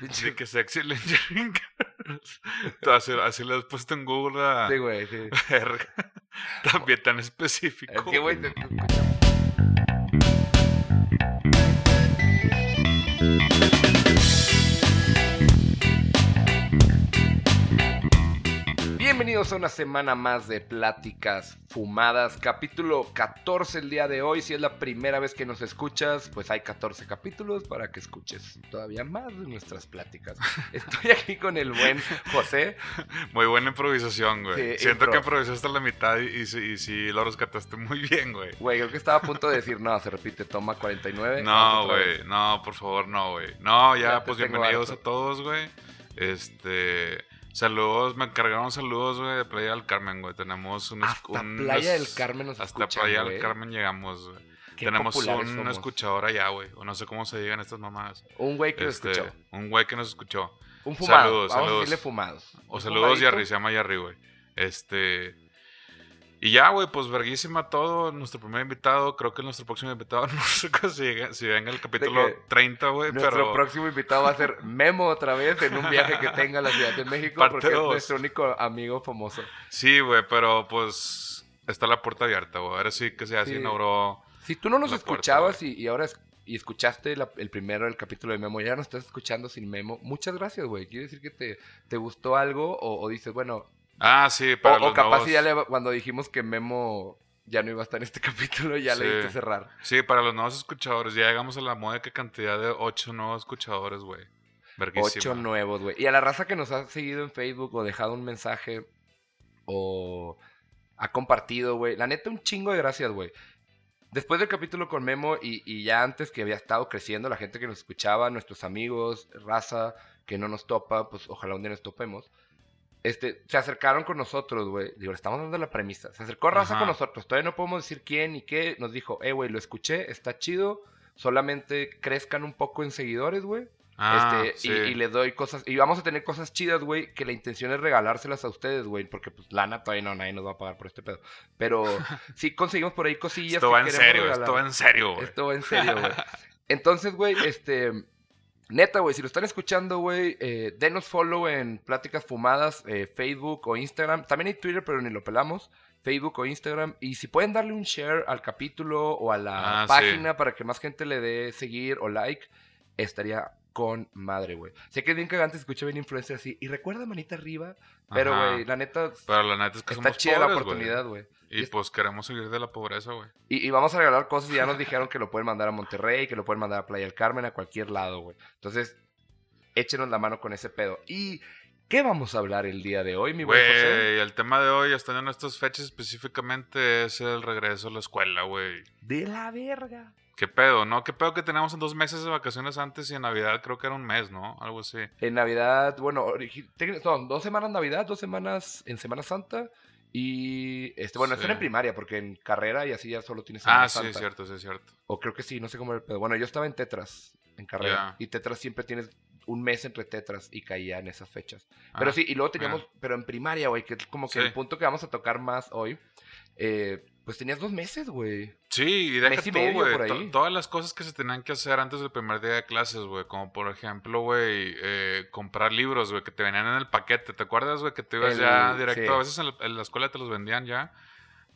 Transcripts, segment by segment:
De que girls. Tú así, así lo has puesto en Google a... Sí, güey, sí. Verga. También tan específico. Es que, güey, Bienvenidos a una semana más de Pláticas Fumadas, capítulo 14 el día de hoy. Si es la primera vez que nos escuchas, pues hay 14 capítulos para que escuches todavía más de nuestras pláticas. Estoy aquí con el buen José. Muy buena improvisación, güey. Sí, Siento impro. que improvisaste la mitad y, y, sí- y sí lo rescataste muy bien, güey. Güey, creo que estaba a punto de decir, no, se repite, toma 49. No, güey. No, por favor, no, güey. No, ya, pues bienvenidos harto. a todos, güey. Este. Saludos, me encargaron saludos, güey, de Playa del Carmen, güey. Tenemos un. Hasta un- Playa del Carmen nos Hasta Playa güey. del Carmen llegamos, güey. Qué Tenemos un somos. escuchador allá, güey. O no sé cómo se digan estas mamadas. Un güey que lo Este, escuchó. un güey que nos escuchó. Un fumado. saludos, Vamos saludos. a fumados. O Un saludos, fumadito. Yarri, se llama Yarri, güey. Este. Y ya, güey, pues verguísima todo. Nuestro primer invitado, creo que nuestro próximo invitado, no sé si, llega- si venga el capítulo que 30, güey, Nuestro pero. próximo invitado va a ser Memo otra vez en un viaje que tenga a la Ciudad de México Parte porque es nuestro único amigo famoso. Sí, güey, pero pues. Está la puerta abierta, güey. Ahora sí que se Sí. inauguró. Si tú no nos puerta, escuchabas y, y ahora es- y escuchaste la- el primero del capítulo de Memo, ya nos estás escuchando sin Memo, muchas gracias, güey. Quiere decir que te, te gustó algo o, o dices, bueno, Ah, sí, o, para o los capaz nuevos. si ya le- cuando dijimos que Memo ya no iba a estar en este capítulo, ya le diste cerrar. Sí, para los nuevos escuchadores. Ya llegamos a la moda que cantidad de ocho nuevos escuchadores, güey. Ocho nuevos, güey. Y a la raza que nos ha seguido en Facebook o dejado un mensaje o ha compartido, güey. La neta, un chingo de gracias, güey. Después del capítulo con Memo y, y ya antes que había estado creciendo, la gente que nos escuchaba, nuestros amigos, raza que no nos topa, pues ojalá un día nos topemos. Este, se acercaron con nosotros, güey. Digo, le estamos dando la premisa. Se acercó raza Ajá. con nosotros. Todavía no podemos decir quién ni qué. Nos dijo, eh, güey, lo escuché, está chido. Solamente crezcan un poco en seguidores, güey. Ah, Este, sí. y, y les doy cosas. Y vamos a tener cosas chidas, güey. Que la intención es regalárselas a ustedes, güey. Porque, pues, lana todavía no, nadie nos va a pagar por este pedo. Pero sí conseguimos por ahí cosillas. Esto que va en serio, regalar. esto va en serio, güey. Esto va en serio, güey. Entonces, güey, este. Neta, güey, si lo están escuchando, güey, eh, denos follow en Pláticas Fumadas, eh, Facebook o Instagram. También hay Twitter, pero ni lo pelamos. Facebook o Instagram. Y si pueden darle un share al capítulo o a la Ah, sí. página para que más gente le dé seguir o like, estaría con madre, güey. Sé que es bien cagante, se escucha bien influencer así. Y recuerda manita arriba. Pero, güey, la neta, Pero la neta es que está somos chida la pobres, oportunidad, güey. Y Es- pues queremos salir de la pobreza, güey. Y, y vamos a regalar cosas y ya nos dijeron que lo pueden mandar a Monterrey, que lo pueden mandar a Playa del Carmen, a cualquier lado, güey. Entonces, échenos la mano con ese pedo. ¿Y qué vamos a hablar el día de hoy, mi buen José? Güey, el tema de hoy, estando en estas fechas específicamente, es el regreso a la escuela, güey. De la verga. ¿Qué pedo, no? ¿Qué pedo que teníamos en dos meses de vacaciones antes y en Navidad creo que era un mes, ¿no? Algo así. En Navidad, bueno, son dos semanas Navidad, dos semanas en Semana Santa. Y, este, bueno, Sí. esto era en primaria, porque en carrera y así ya solo tienes Semana Ah, sí, Santa. es cierto, sí, es cierto. O creo que sí, no sé cómo era el pedo. Bueno, yo estaba en Tetras, en carrera. Y Tetras siempre tienes un mes entre Tetras y caía en esas fechas. Pero Ah, sí, y luego teníamos, pero en primaria, güey, que es como que Sí. el punto que vamos a tocar más hoy, eh, pues tenías dos meses, güey. Sí, y deja tú, güey, todas las cosas que se tenían que hacer antes del primer día de clases, güey. Como por ejemplo, güey, eh, comprar libros, güey, que te venían en el paquete. ¿Te acuerdas, güey? Que te ibas El- ya directo. sí. A veces en la, en la escuela te los vendían ya.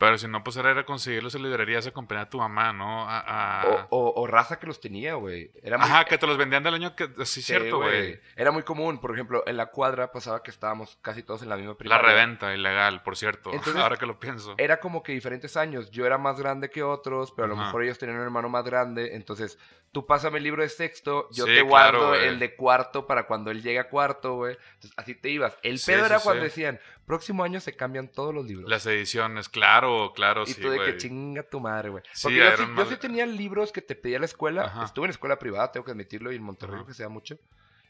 Pero si no, pues era conseguirlos en librerías acompañar a tu mamá, ¿no? A, a- O, o- o raza que los tenía, güey. Muy, Ajá, que te los vendían del año que... Sí, sí, cierto, güey. Era muy común, por ejemplo, en la cuadra pasaba que estábamos casi todos en la misma La primaria. reventa, ilegal, por cierto. Entonces, ahora que lo pienso. Era como que diferentes años. Yo era más grande que otros, pero a lo Ajá. mejor ellos tenían un hermano más grande. Entonces, tú pásame el libro de sexto, yo Sí, te guardo claro, el de cuarto para cuando él llegue a cuarto, güey. Entonces, así te ibas. El Sí, pedo era cuando decían, próximo año se cambian todos los libros. Las ediciones, claro, claro, y sí, tú de güey. que chinga tu madre, güey. Sí, yo sí, yo tenía libros que te pedía la escuela. Ajá. Estuve en escuela privada, tengo que admitirlo, y en Monterrey Ajá. que sea mucho.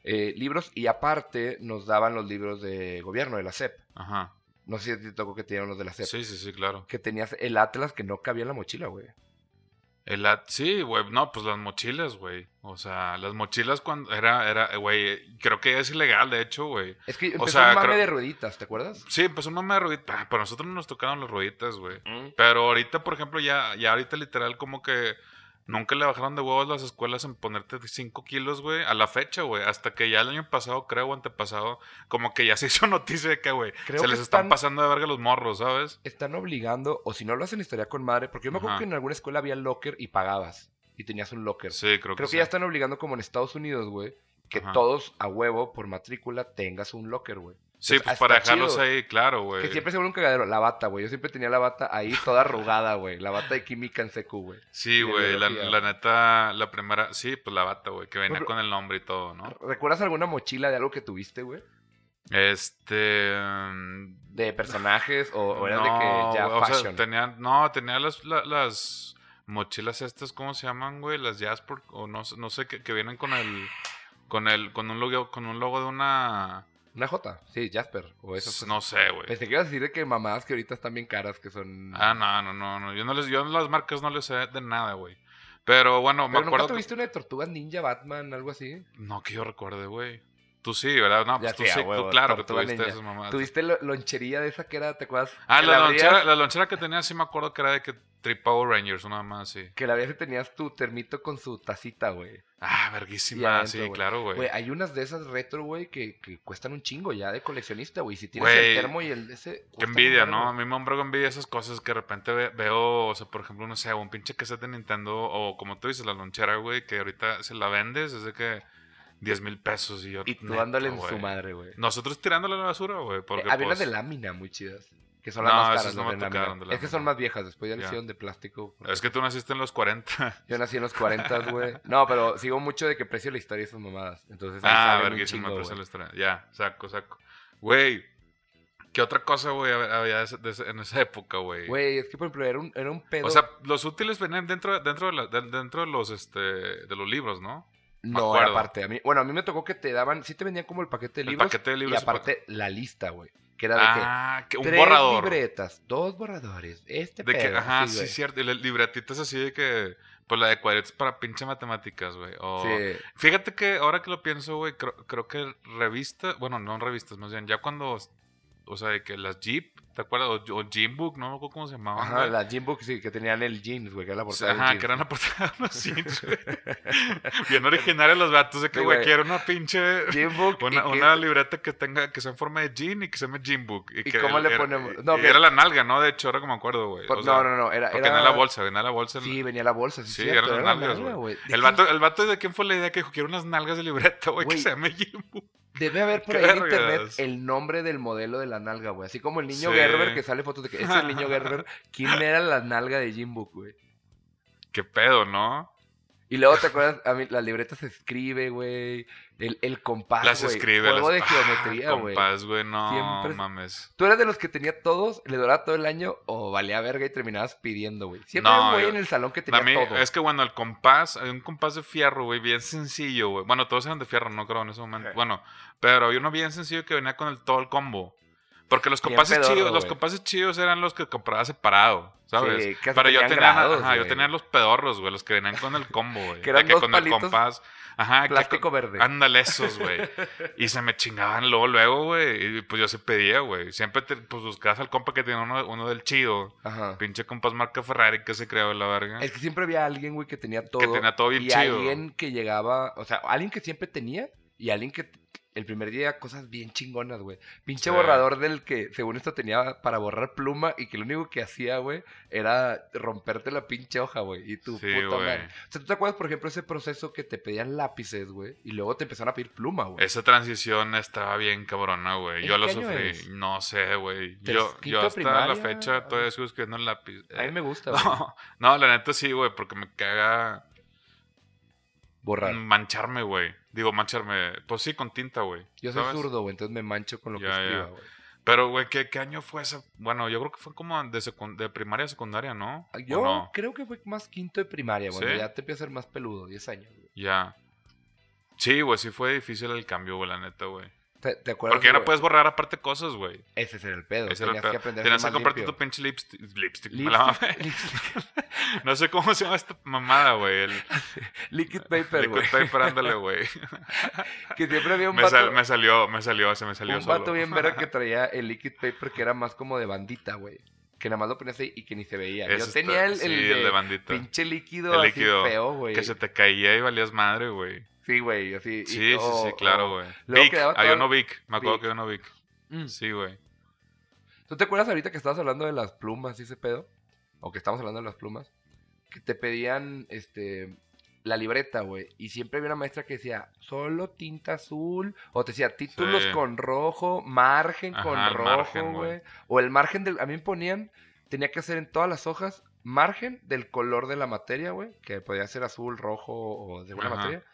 Eh, libros, y aparte nos daban los libros de gobierno, de la SEP. Ajá. No sé si te tocó que te dieron los de la SEP. Sí, sí, sí, claro. Que tenías el Atlas que no cabía en la mochila, güey. El at- sí, güey, no, pues las mochilas, güey. O sea, las mochilas cuando era, era, güey, creo que es ilegal, de hecho, güey. Es que empezó sea, un mame creo- de rueditas, ¿te acuerdas? Sí, empezó un mame de rueditas. Ah, Pero a nosotros no nos tocaron las rueditas, güey. Mm. Pero ahorita, por ejemplo, ya, ya ahorita literal como que Nunca le bajaron de huevos las escuelas en ponerte 5 kilos, güey, a la fecha, güey. Hasta que ya el año pasado, creo, o antepasado, como que ya se hizo noticia de que, güey, se que les están están- pasando de verga los morros, ¿sabes? Están obligando, o si no lo hacen, estaría con madre. Porque yo me acuerdo Ajá. que en alguna escuela había locker y pagabas. Y tenías un locker. Sí, creo, Creo que sí. ya están obligando, como en Estados Unidos, güey, que Ajá. todos a huevo, por matrícula, tengas un locker, güey. Sí, pues para dejarlos chido. ahí, claro, güey. Que siempre se vuelve un cagadero. La bata, güey. Yo siempre tenía la bata ahí toda arrugada, güey. La bata de química en secu, güey. Sí, güey, la, neta, la primera, sí, pues la bata, güey, que venía Pero- con el nombre y todo, ¿no? ¿Recuerdas alguna mochila de algo que tuviste, güey? Este... mm, De personajes o, o no, de que ya güey, o sea, fashion. tenía, no, tenía las, la- las mochilas estas, ¿cómo se llaman, güey? Las Jasper, o no, sé- no sé, que, que vienen con el, con el, con un logo, con un logo de una, Una J, sí, Jasper. O esas cosas. no sé, güey. Pensé que ibas a decir de que mamadas que ahorita están bien caras, que son... Ah, no, no, no, no, yo no les, yo las marcas no les sé de nada, güey. Pero bueno, me Pero nunca acuerdo que- tuviste una de Tortugas Ninja, Batman, algo así. No, que yo recuerde, güey. Tú sí, ¿verdad? No, pues Ya tú sí, tú claro que tuviste Ninja. esas mamadas. ¿Tuviste lo- lonchería de esa que era, te acuerdas? Ah, la abrías- lonchera, la lonchera que tenía sí me acuerdo que era de que Trip Power Rangers, una más, sí. Que la y tenías tu termito con su tacita, güey. Ah, verguísima, adentro, sí, claro, güey. Güey, hay unas de esas retro, güey, que, que cuestan un chingo ya de coleccionista, güey. Si tienes el termo y el de ese... Qué envidia. ¿no? A mí me hombre envidia esas cosas que de repente ve- veo, o sea, por ejemplo, no sé, un pinche cassette de Nintendo, o como tú dices, la lonchera, güey, que ahorita se la vendes, es de que 10 mil pesos y yo. Y tú neta, dándole en su madre, güey. Nosotros tirándole a la basura, güey. Eh, había unas pues, de lámina muy chidas. Que son las No, más esas caras, no las me de tocaron de Es que son más viejas, después ya le hicieron de plástico. Es que tú naciste en los 40. Yo nací en los 40, güey. No, pero sigo mucho de que precio la historia y esas mamadas. Entonces, ah, salen un verguísima, chingo, güey. la historia. Ya, saco, saco. Güey, ¿qué otra cosa, güey, hab- había en esa época, güey? Güey, es que por ejemplo era un, era un pedo. O sea, los útiles venían dentro, dentro, de, la- de- dentro de los, este, de los libros, ¿no? no, aparte. A mí, bueno, a mí me tocó que te daban, sí te vendían como el paquete de El libros. paquete de libros. y aparte la lista, güey. Que era de Ah, que que un tres borrador. libretas, dos borradores, este De que, pedo, ajá, sí, güey. cierto. Y las libretitas así de que, pues la de cuadritos para pinche matemáticas, güey. Sí. Fíjate que ahora que lo pienso, güey, creo, creo que revistas, bueno, no revistas, más bien, ya cuando, o sea, de que las Jeep, ¿te acuerdas? O, o Jeanbook, no me acuerdo cómo se llamaban, Ajá, güey. la Jim Book, sí, que tenían el jeans, güey, que era la O portada sea, ajá, que eran la portada de jeans, güey. Bien originales los vatos de que, Sí, güey, quiero una pinche... Jim Book. y Una, que- una libreta que tenga, que sea en forma de jean y que se llame Jean Book. ¿Y que cómo le era- ponemos? y- No, que- era la nalga, ¿no? De hecho, ahora que me acuerdo, güey. por- O sea, no, no, no, era... Porque era... venía la bolsa, venía la bolsa. Sí, venía la bolsa, sí, Sí, cierto, eran era las la nalgas, nalga, güey. ¿De El vato, el vato de quién fue la idea que dijo, quiero unas nalgas de libreta, güey, que se llame Jean Book. Debe haber por ahí en internet el nombre del modelo de la nalga, güey. Así como el niño Sí. Gerber que sale fotos de que ese es el niño Gerber. ¿Quién era la nalga de Jim Book, güey? Qué pedo, ¿no? Y luego, ¿te acuerdas? A mí, la libreta se escribe, güey. El, el compás, las Ah, güey. escribe. Juego las... de geometría, ah, güey. compás, güey, no Siempre- mames. ¿Tú eras de los que tenía todos, le duraba todo el año o valía verga y terminabas pidiendo, güey? Siempre No, güey yo- en el salón que tenía mí, todo. es que bueno, el compás, hay un compás de fierro, güey, bien sencillo, güey. Bueno, todos eran de fierro, no creo en ese momento. Bueno, pero había uno bien sencillo que venía con el todo el combo. Porque los compases pedorro, chidos, los compases chidos eran los que compraba separado, ¿sabes? Sí, casi pero yo tenía, grados, ajá, yo tenía los pedorros, güey, los que venían con el combo, güey. Que eran que dos con palitos, el compás. Ajá, que Plástico con- verde. Ándale esos, güey. y se me chingaban luego, luego, güey. Y pues yo se pedía, güey. Siempre te, pues buscabas al compa que tenía uno, uno del chido. Ajá. Pinche compás marca Ferrari que se creó la verga. Es que siempre había alguien, güey, que tenía todo. tenía todo bien y chido. alguien que llegaba, o sea, alguien que siempre tenía y alguien que el primer día cosas bien chingonas, güey. Pinche Sí. borrador del que, según esto, tenía para borrar pluma y que lo único que hacía, güey, era romperte la pinche hoja, güey. Y tu Sí, puta madre. O sea, ¿tú te acuerdas, por ejemplo, ese proceso que te pedían lápices, güey? Y luego te empezaron a pedir pluma, güey. Esa transición estaba bien cabrona, güey. ¿En Yo lo sufrí. es? No sé, güey. ¿Tres- Yo, yo hasta la fecha todavía sigo escribiendo en lápiz. A mí Eh, me gusta, güey. no, no, la neta sí, güey, porque me caga Borrar. mancharme, güey. Digo, mancharme. Pues sí, con tinta, güey. Yo soy ¿sabes? zurdo, güey, entonces me mancho con lo que Ya, escriba, güey. Pero, güey, ¿qué, ¿qué año fue esa? Bueno, yo creo que fue como de, secund- de primaria a secundaria, ¿no? ¿O Yo no? creo que fue más quinto de primaria, güey. ¿Sí? Ya te empieza a ser más peludo, 10 años, güey. Ya. Sí, güey, sí fue difícil el cambio, güey, la neta, güey. ¿Te, te acuerdas? Porque güey? puedes borrar aparte cosas, güey. Ese era el pedo. Ese era el Tenías pedo. que aprender a Tenías que comprarte tu pinche lipstick. Lipstick. la. Lipstick, No sé cómo se llama esta mamada, güey. El liquid paper, liquid güey. paper, ándale, güey. Que siempre había un Me, vato, sal- me salió, me salió, se me salió un solo. vato bien verga que traía el liquid paper que era más como de bandita, güey. Que nada más lo ponías ahí y que ni se veía. Ese Yo está- tenía el, el sí, de, el de bandita. pinche líquido, El así líquido feo, güey. Que se te caía y valías madre, güey. Sí, güey, así. y- Sí, sí, sí, claro, güey. Vic, todo- uno Vic. Me acuerdo Vic. que había uno Vic. Mm. Sí, güey. ¿Tú te acuerdas ahorita que estabas hablando de las plumas y ese pedo? O que estamos hablando de las plumas. Que te pedían, este, la libreta, güey. Y siempre había una maestra que decía, solo tinta azul. O te decía, títulos Sí. con rojo, margen con Ajá, rojo, güey. O el margen del... A mí me ponían, tenía que hacer en todas las hojas, margen del color de la materia, güey. Que podía ser azul, rojo o de alguna Ajá. materia.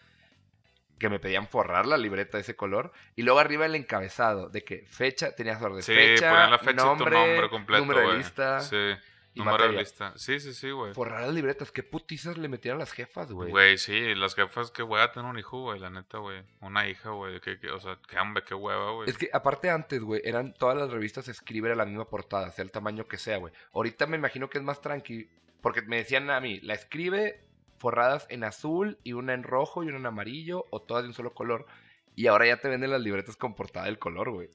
Que me pedían forrar la libreta de ese color. Y luego arriba el encabezado, de que fecha, tenías orden. Sí, fecha, la fecha y tu nombre, nombre completo, número de lista. Sí, y número de lista. Sí, sí, sí, güey. Forrar las libretas, qué putizas le metían a las jefas, güey. Güey, sí, las jefas que voy a tener un hijo, güey, la neta, güey. Una hija, güey. O sea, qué hambre, qué hueva, güey. Es que aparte antes, güey, eran todas las revistas escribir a la misma portada, sea el tamaño que sea, güey. Ahorita me imagino que es más tranqui, porque me decían a mí, la escribe forradas en azul y una en rojo y una en amarillo o todas de un solo color. Y ahora ya te venden las libretas con portada del color, güey.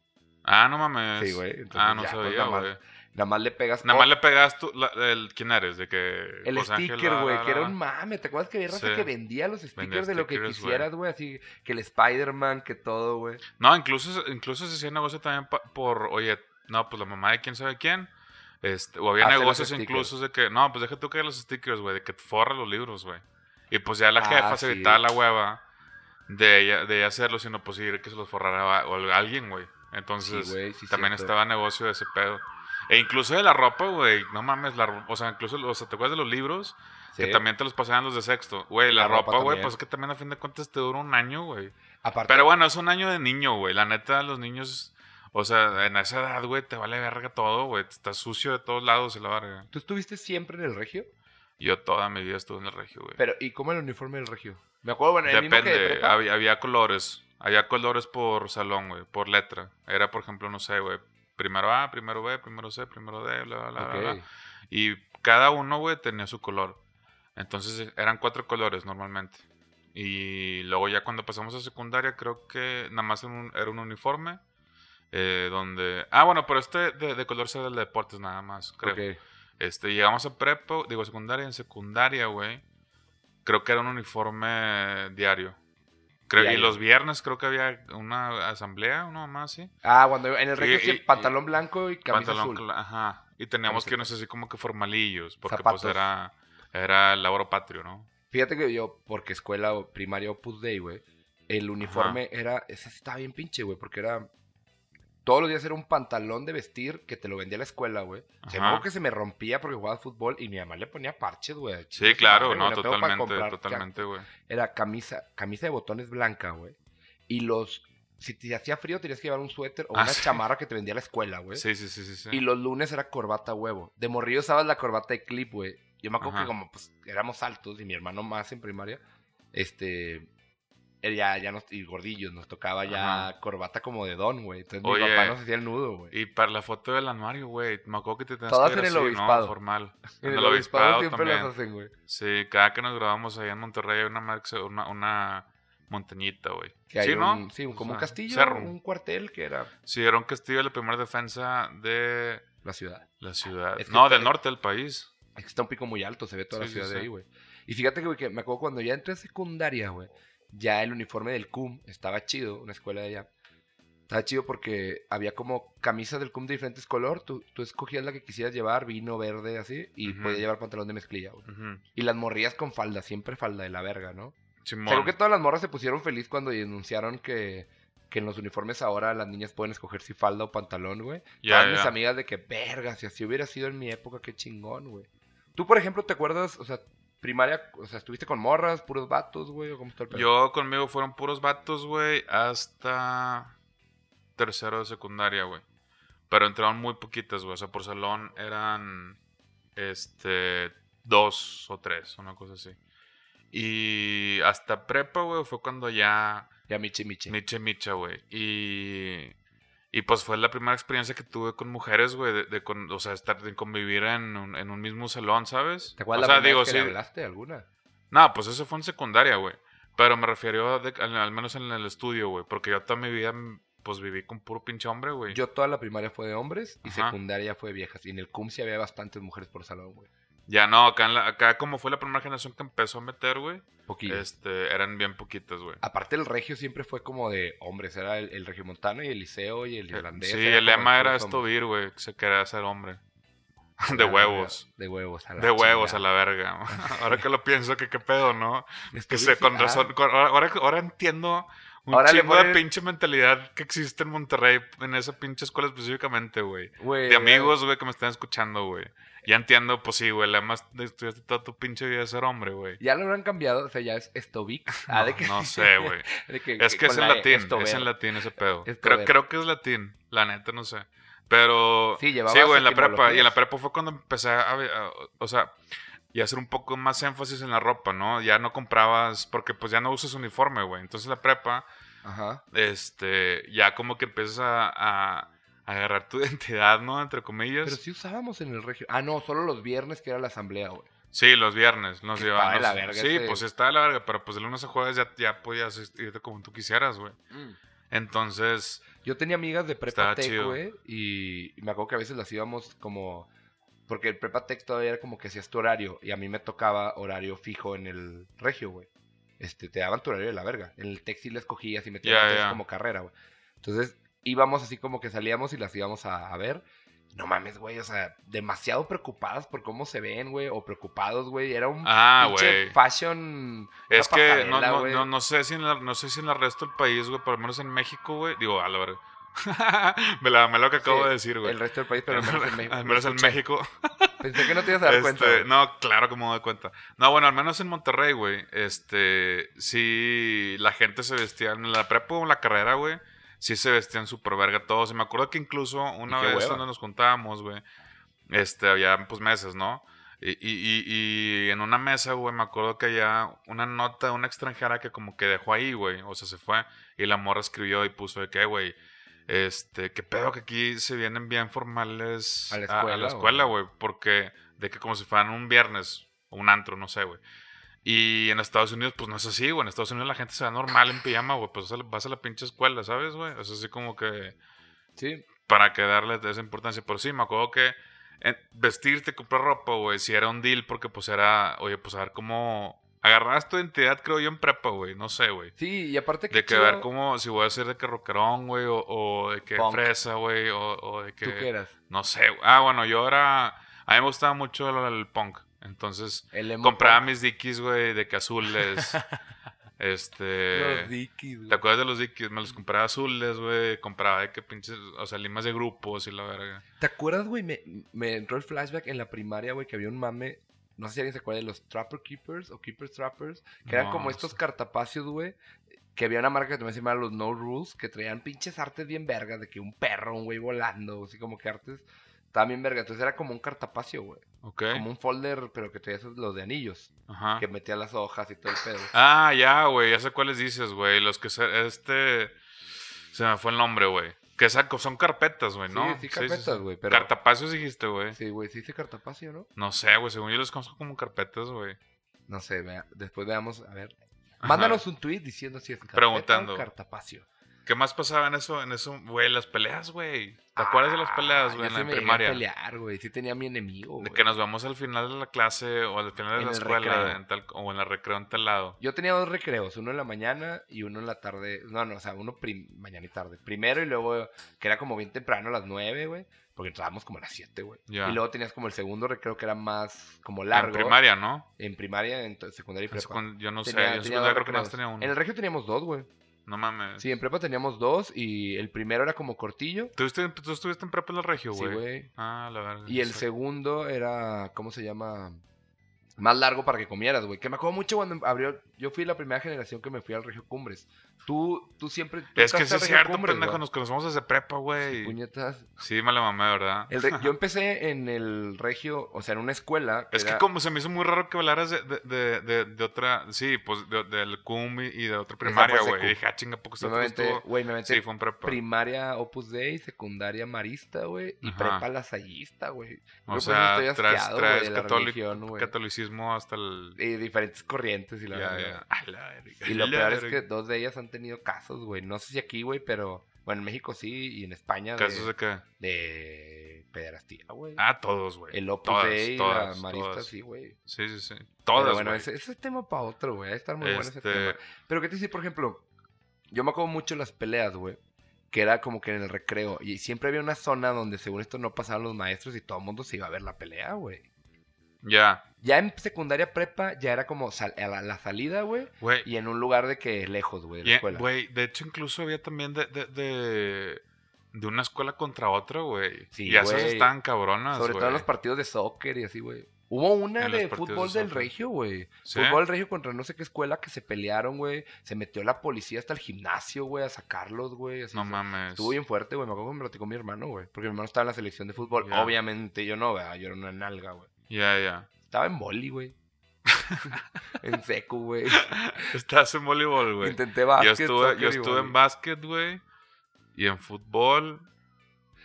Ah, no mames. Sí, güey, entonces Ah, no ya, pues, sabía, nada más güey. Nada más le pegas Nada más le pegas tú, la- el, ¿quién eres? De que... el José sticker, güey, que era un mame. ¿Te acuerdas que había raza Sí. que vendía los stickers Vendía de lo que quisieras, güey? Así que el Spider-Man, que todo, güey. No, incluso, incluso se hacía negocio también por, oye, no, pues la mamá de quién sabe quién. Este, o había Hace negocios incluso de que, no, pues deja tú que los stickers, güey, de que forra los libros, güey. Y pues ya la Ah, jefa se sí. evitaba la hueva de ella, de ella hacerlo, sino pues ir que se los forrara o alguien, güey. Entonces, Sí, güey, sí, también cierto. estaba negocio de ese pedo. E incluso de la ropa, güey, no mames, la, o sea, incluso, o sea, ¿te acuerdas de los libros? Que también te los pasaban los de sexto. Güey, la, La ropa güey, pues es que también a fin de cuentas te dura un año, güey. Aparte, Pero bueno, es un año de niño, güey. La neta, los niños, o sea, en esa edad, güey, te vale verga todo, güey. Estás sucio de todos lados y la verga. ¿tú estuviste siempre en el regio? Yo toda mi vida estuve en el regio, güey. Pero, ¿y cómo el uniforme del regio? Me acuerdo, bueno, el mismo que de Depende, había, había colores. Había colores por salón, güey, por letra. Era, por ejemplo, no sé, güey, primero A, primero B, primero C, primero D, bla, bla, bla, bla, bla. Y cada uno, güey, tenía su color. Entonces eran cuatro colores normalmente. Y luego ya cuando pasamos a secundaria, creo que nada más era un, era un uniforme. Eh, donde... Ah, bueno, pero este de, de color sea del de deportes nada más, creo. Ok. Este, llegamos a prepa, digo secundaria, en secundaria, güey. Creo que era un uniforme diario. Creo, y los viernes creo que había una asamblea, una más así. Ah, cuando en el regio y- pantalón blanco y camisa Pantalón azul. Ajá. Y teníamos que irnos así como que formalillos, porque Zapatos. pues era, era el lauro patrio, ¿no? Fíjate que yo, porque escuela o- primaria Opus Dei, güey, el uniforme era, ese estaba bien pinche, güey, porque era, todos los días era un pantalón de vestir que te lo vendía la escuela, güey. Se me que se me rompía porque jugaba fútbol y mi mamá le ponía parches, güey. Sí, claro, madre, no, totalmente, comprar totalmente, güey. era camisa, camisa de botones blanca, güey. Y los, si te hacía frío tenías que llevar un suéter o Ah, una sí. chamarra que te vendía la escuela, güey. Sí, sí, sí, sí. sí. Y los lunes era corbata huevo. De morrillo usabas la corbata de clip, güey. Yo me acuerdo Ajá. que como pues éramos altos y mi hermano más en primaria, este, ya, ya nos, y gordillos, nos tocaba ya Ajá. corbata como de don, güey. Entonces Oye. mi papá nos hacía el nudo, güey. Y para la foto del anuario, güey, me acuerdo que te tenías Todas que ir en el así, ¿no? obispado. Formal. En el obispado siempre también. las hacen, güey. Sí, cada que nos grabamos allá en Monterrey hay una, una, una montañita, güey. Sí, ¿no? un, sí, como O un castillo, cerro. un cuartel que era Sí, era un castillo de la primera defensa de la ciudad. la ciudad. Es que no, está- del norte del país. Es que está un pico muy alto, se ve toda Sí, la sí, ciudad de ahí, güey. Y fíjate que, güey, que me acuerdo cuando ya entré a secundaria, güey, ya el uniforme del CUM estaba chido, una escuela de allá. Estaba chido porque había como camisas del CUM de diferentes color, tú, tú escogías la que quisieras llevar, vino verde, así, y Ujú. podías llevar pantalón de mezclilla, güey. Y las morrías con falda, siempre falda de la verga, ¿no? Simón. Creo que todas las morras se pusieron feliz cuando denunciaron que, que en los uniformes ahora las niñas pueden escoger si falda o pantalón, güey. Todas mis amigas de que, verga, si así hubiera sido en mi época, qué chingón, güey. Tú, por ejemplo, ¿te acuerdas, o sea, primaria, o sea, estuviste con morras, puros vatos, güey, o cómo está el pedo? Yo conmigo fueron puros vatos, güey, hasta tercero de secundaria, güey. Pero entraron muy poquitas, güey. O sea, por salón eran, este, dos o tres, una cosa así. Y hasta prepa, güey, fue cuando ya Ya Michi Michi. Miche Micha, güey. Y, y pues fue la primera experiencia que tuve con mujeres, güey, de, de con- o sea, estar, de convivir en un, en un mismo salón, ¿sabes? ¿Te acuerdas o sea, la primera digo, vez que le sí. hablaste alguna? No, pues eso fue en secundaria, güey. Pero me refiero de- al, al menos en el estudio, güey. Porque yo toda mi vida, pues viví con puro pinche hombre, güey. Yo toda la primaria fue de hombres y Ajá. secundaria fue de viejas. Y en el CUM sí había bastantes mujeres por salón, güey. Ya no, acá, en la- acá como fue la primera generación que empezó a meter, güey, Poquillo. este, eran bien poquitas, güey. Aparte el regio siempre fue como de hombres. Era el, el regiomontano y el liceo y el irlandés. Eh, Sí, era el lema era esto vir, güey, que se quería hacer hombre. De huevos. De huevos. a la De huevos a la verga. Ahora que lo pienso, que qué pedo, ¿no? Que sé, con ah, razón. con- ahora, ahora- entiendo un Ahora de pinche mentalidad que existe en Monterrey, en esa pinche escuela específicamente, güey, De amigos, güey, que me están escuchando, güey. Ya entiendo, pues sí, güey, la más estudiaste toda tu pinche vida de ser hombre, güey. Ya lo habrán cambiado. O sea, ya es Estovic. Ah, No, de que- no sé, güey. Es que es en la latín, Estover. es en latín ese pedo. Creo, creo que es latín, la neta, no sé. Pero Sí, sí, llevabas güey, en la prepa. Y en la prepa fue cuando empecé a, a- o sea, y hacer un poco más énfasis en la ropa, ¿no? Ya no comprabas, porque pues ya no usas uniforme, güey. Entonces la prepa, Ajá. este, ya como que empiezas a agarrar tu identidad, ¿no? Entre comillas. Pero sí usábamos en el regio. Ah, no, solo los viernes que era la asamblea, güey. Sí, los viernes nos llevaban. estaba de la verga sí, ese- pues está de la verga, pero pues de lunes a jueves ya, ya podías irte como tú quisieras, güey. Entonces, Yo tenía amigas de prepa Estaba tech, güey, y, me acuerdo que a veces las íbamos como... Porque el prepa tech todavía era como que hacías tu horario, y a mí me tocaba horario fijo en el regio, güey. Este, te daban tu horario de la verga. En el tech sí les cogías y metías entonces ya. como carrera, güey. Entonces íbamos así como que salíamos y las íbamos a, a ver. No mames, güey, o sea, demasiado preocupadas por cómo se ven, güey, o preocupados, güey. Era un ah, pinche fashion... Es que no, no, no, no sé si en la, no sé si en el resto del país, güey, por lo menos en México, güey. Digo, a la me, la, me lo que acabo Sí, de decir, güey. El resto del país, pero al menos en México. Al lo menos en escuché. México. Pensé que no te ibas a dar Este, cuenta. güey. no, claro que me doy cuenta. No, bueno, al menos en Monterrey, güey. Este, sí, la gente se vestía en la prepa o en la carrera, güey. Sí se vestían súper verga todos. Y me acuerdo que incluso una vez hueva. cuando nos juntábamos, güey, este, había pues mesas, ¿no? Y, y, y- y en una mesa, güey, me acuerdo que había una nota de una extranjera que como que dejó ahí, güey. O sea, se fue. Y la morra escribió y puso de que, güey, este, qué pedo que aquí se vienen bien formales A la a- a escuela, la escuela, güey. Porque de que como si fueran un viernes, o un antro, no sé, güey. Y en Estados Unidos, pues no es así, güey. En Estados Unidos la gente se va normal en pijama, güey. Pues vas a la pinche escuela, ¿sabes, güey? Es así como que Sí, para que darle esa importancia. Pero sí, me acuerdo que eh, vestirte, comprar ropa, güey, si era un deal, porque pues era, oye, pues a ver cómo agarras tu identidad, creo yo, en prepa, güey. No sé, güey. sí, y aparte que De que ver cómo, si voy a ser de que rockerón, güey, o, o de que Punk. fresa, güey, o, o de que... ¿Tú qué eras? No sé, güey. Ah, bueno, yo era... A mí me gustaba mucho el, el punk. Entonces, compraba mis dickies, güey, de que azules. este... Los Dickies, güey. ¿Te acuerdas de los dickies? Me los compraba azules, güey. Compraba de que pinches... O sea, limas de grupos y la verga. ¿Te acuerdas, güey? Me, me entró el flashback en la primaria, güey, que había un mame. No sé si alguien se acuerda de los Trapper Keepers o Keepers Trappers. Que eran No, como estos cartapacios, güey. Que había una marca que también se llamaba los No Rules. Que traían pinches artes bien vergas. De que un perro, un güey volando. Así como que artes. Estaban bien vergas. Entonces era como un cartapacio, güey. ¿Ok? Como un folder, pero que traía esos, los de anillos. Ajá. Que metía las hojas y todo el pedo. Ah, ya, güey. Ya sé cuáles dices, güey. Los que se... Este... Se me fue el nombre, güey. Que saco, son carpetas, güey, ¿no? Sí, sí, carpetas, güey. pero... Cartapacios dijiste, güey. Sí, güey, sí dice cartapacio, ¿no? No sé, güey. Según yo los conozco como carpetas, güey. No sé, vea, después veamos, a ver. Ajá. Mándanos un tweet diciendo si es carpeta Preguntando. o cartapacio. ¿Qué más pasaba en eso, en eso, güey? Las peleas, güey. ¿Te acuerdas de las peleas, güey, Ah, en la me llegué a primaria? pelear, güey. Sí tenía a mi enemigo, De güey. que nos vamos al final de la clase o al final de En la el escuela en tal- o en la recreo en tal lado. Yo tenía dos recreos, uno en la mañana y uno en la tarde. No, no, o sea, uno mañana y tarde. Primero y luego, que era como bien temprano, a las nueve, güey. Porque entrábamos como a las siete, güey. Ya. Y luego tenías como el segundo recreo que era más como largo. En primaria, ¿no? En primaria, en secundaria y prepa. secund- yo no sé, Tenía- yo en secundaria creo que más tenía uno. En el regio teníamos dos, güey. No mames. Sí, en prepa teníamos dos y el primero era como cortillo. ¿Tú, estuviste, tú estuviste en prepa en el regio, Sí, güey? güey. ah, la verdad. Y el segundo era, ¿cómo se llama? Más largo para que comieras, güey. Que me acuerdo mucho cuando abrió. Yo fui la primera generación que me fui al Regio Cumbres. Tú, tú siempre. tú Es que sí es cierto, Cumbres, pendejo. Nos conocemos desde prepa, güey. Puñetas. Sí, me la mamé, ¿verdad? Re- Yo empecé en el Regio, o sea, en una escuela. Es que era- como se me hizo muy raro que hablaras de, de, de, de- otra, sí, pues de- del CUM y de otra primaria, güey. Dije, ah, chinga, poco está güey, me Sí, fue en prepa. primaria Opus Dei, secundaria Marista, güey. Y Ajá. prepa lasallista, güey. O sea, estoy traes, hasta el... Y diferentes corrientes y la Ya, la Y lo la peor es que dos de ellas han tenido casos, güey. No sé si aquí, güey, pero... Bueno, en México sí y en España ¿Casos de qué? de pederastía, güey. Ah, todos, güey. el Opus Todas, Dei todas, la Marista, todas. sí, güey. Sí, sí, sí. Pero Todas, bueno, güey. ese, ese es tema para otro, güey. Estar muy bueno ese Este- tema. Pero qué te dice, por ejemplo, yo me acuerdo mucho de las peleas, güey. Que era como que en el recreo. Y siempre había una zona donde según esto no pasaban los maestros y todo el mundo se iba a ver la pelea, güey. Ya, Ya en secundaria prepa ya era como sal- a la, la salida, güey. güey. Y en un lugar de que lejos, güey, de la escuela. Güey, de hecho incluso había también de, de, de, de una escuela contra otra, güey. Sí, y esas güey. estaban cabronas, Sobre todo en güey. los partidos de soccer y así, güey. Hubo una de fútbol del regio, güey. ¿Sí? Fútbol del regio contra no sé qué escuela que se pelearon, güey. Se metió la policía hasta el gimnasio, güey, a sacarlos, güey. No mames. Estuvo bien fuerte, güey. Me acuerdo que me platicó mi hermano, güey. Porque mi hermano estaba en la selección de fútbol. Obviamente yo no, ¿verdad? Yo era una nalga, güey. Ya, ya. Estaba en boli, güey. en seco, güey. Estás en voleibol, güey. Intenté Yo básquet, estuve, soccer yo estuve en básquet, güey. Y en fútbol.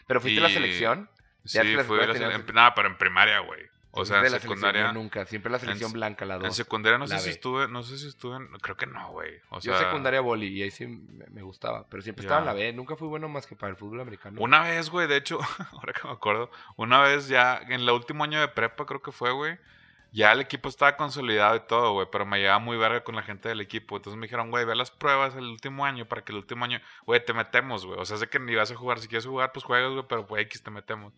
¿Pero fuiste a la selección? Sí, fui a la escuelas sele- tenían- en- Nada, pero en primaria, güey. O sea, en secundaria. nunca. Siempre la selección en- blanca, la En dos. secundaria no sé si estuve, no sé si estuve en, creo que no, güey. O sea, yo secundaria boli y ahí sí me, gustaba. Pero siempre Ya. estaba en la B. Nunca fui bueno más que para el fútbol americano. Una vez, güey, de hecho, ahora que me acuerdo, una vez ya, en el último año de prepa creo que fue, güey, ya el equipo estaba consolidado y todo, güey, pero me llevaba muy verga con la gente del equipo. Entonces me dijeron, güey, ve las pruebas el último año para que el último año, güey, te metemos, güey. O sea, sé que ni vas a jugar, si quieres jugar, pues juegas, güey, pero pues X te metemos.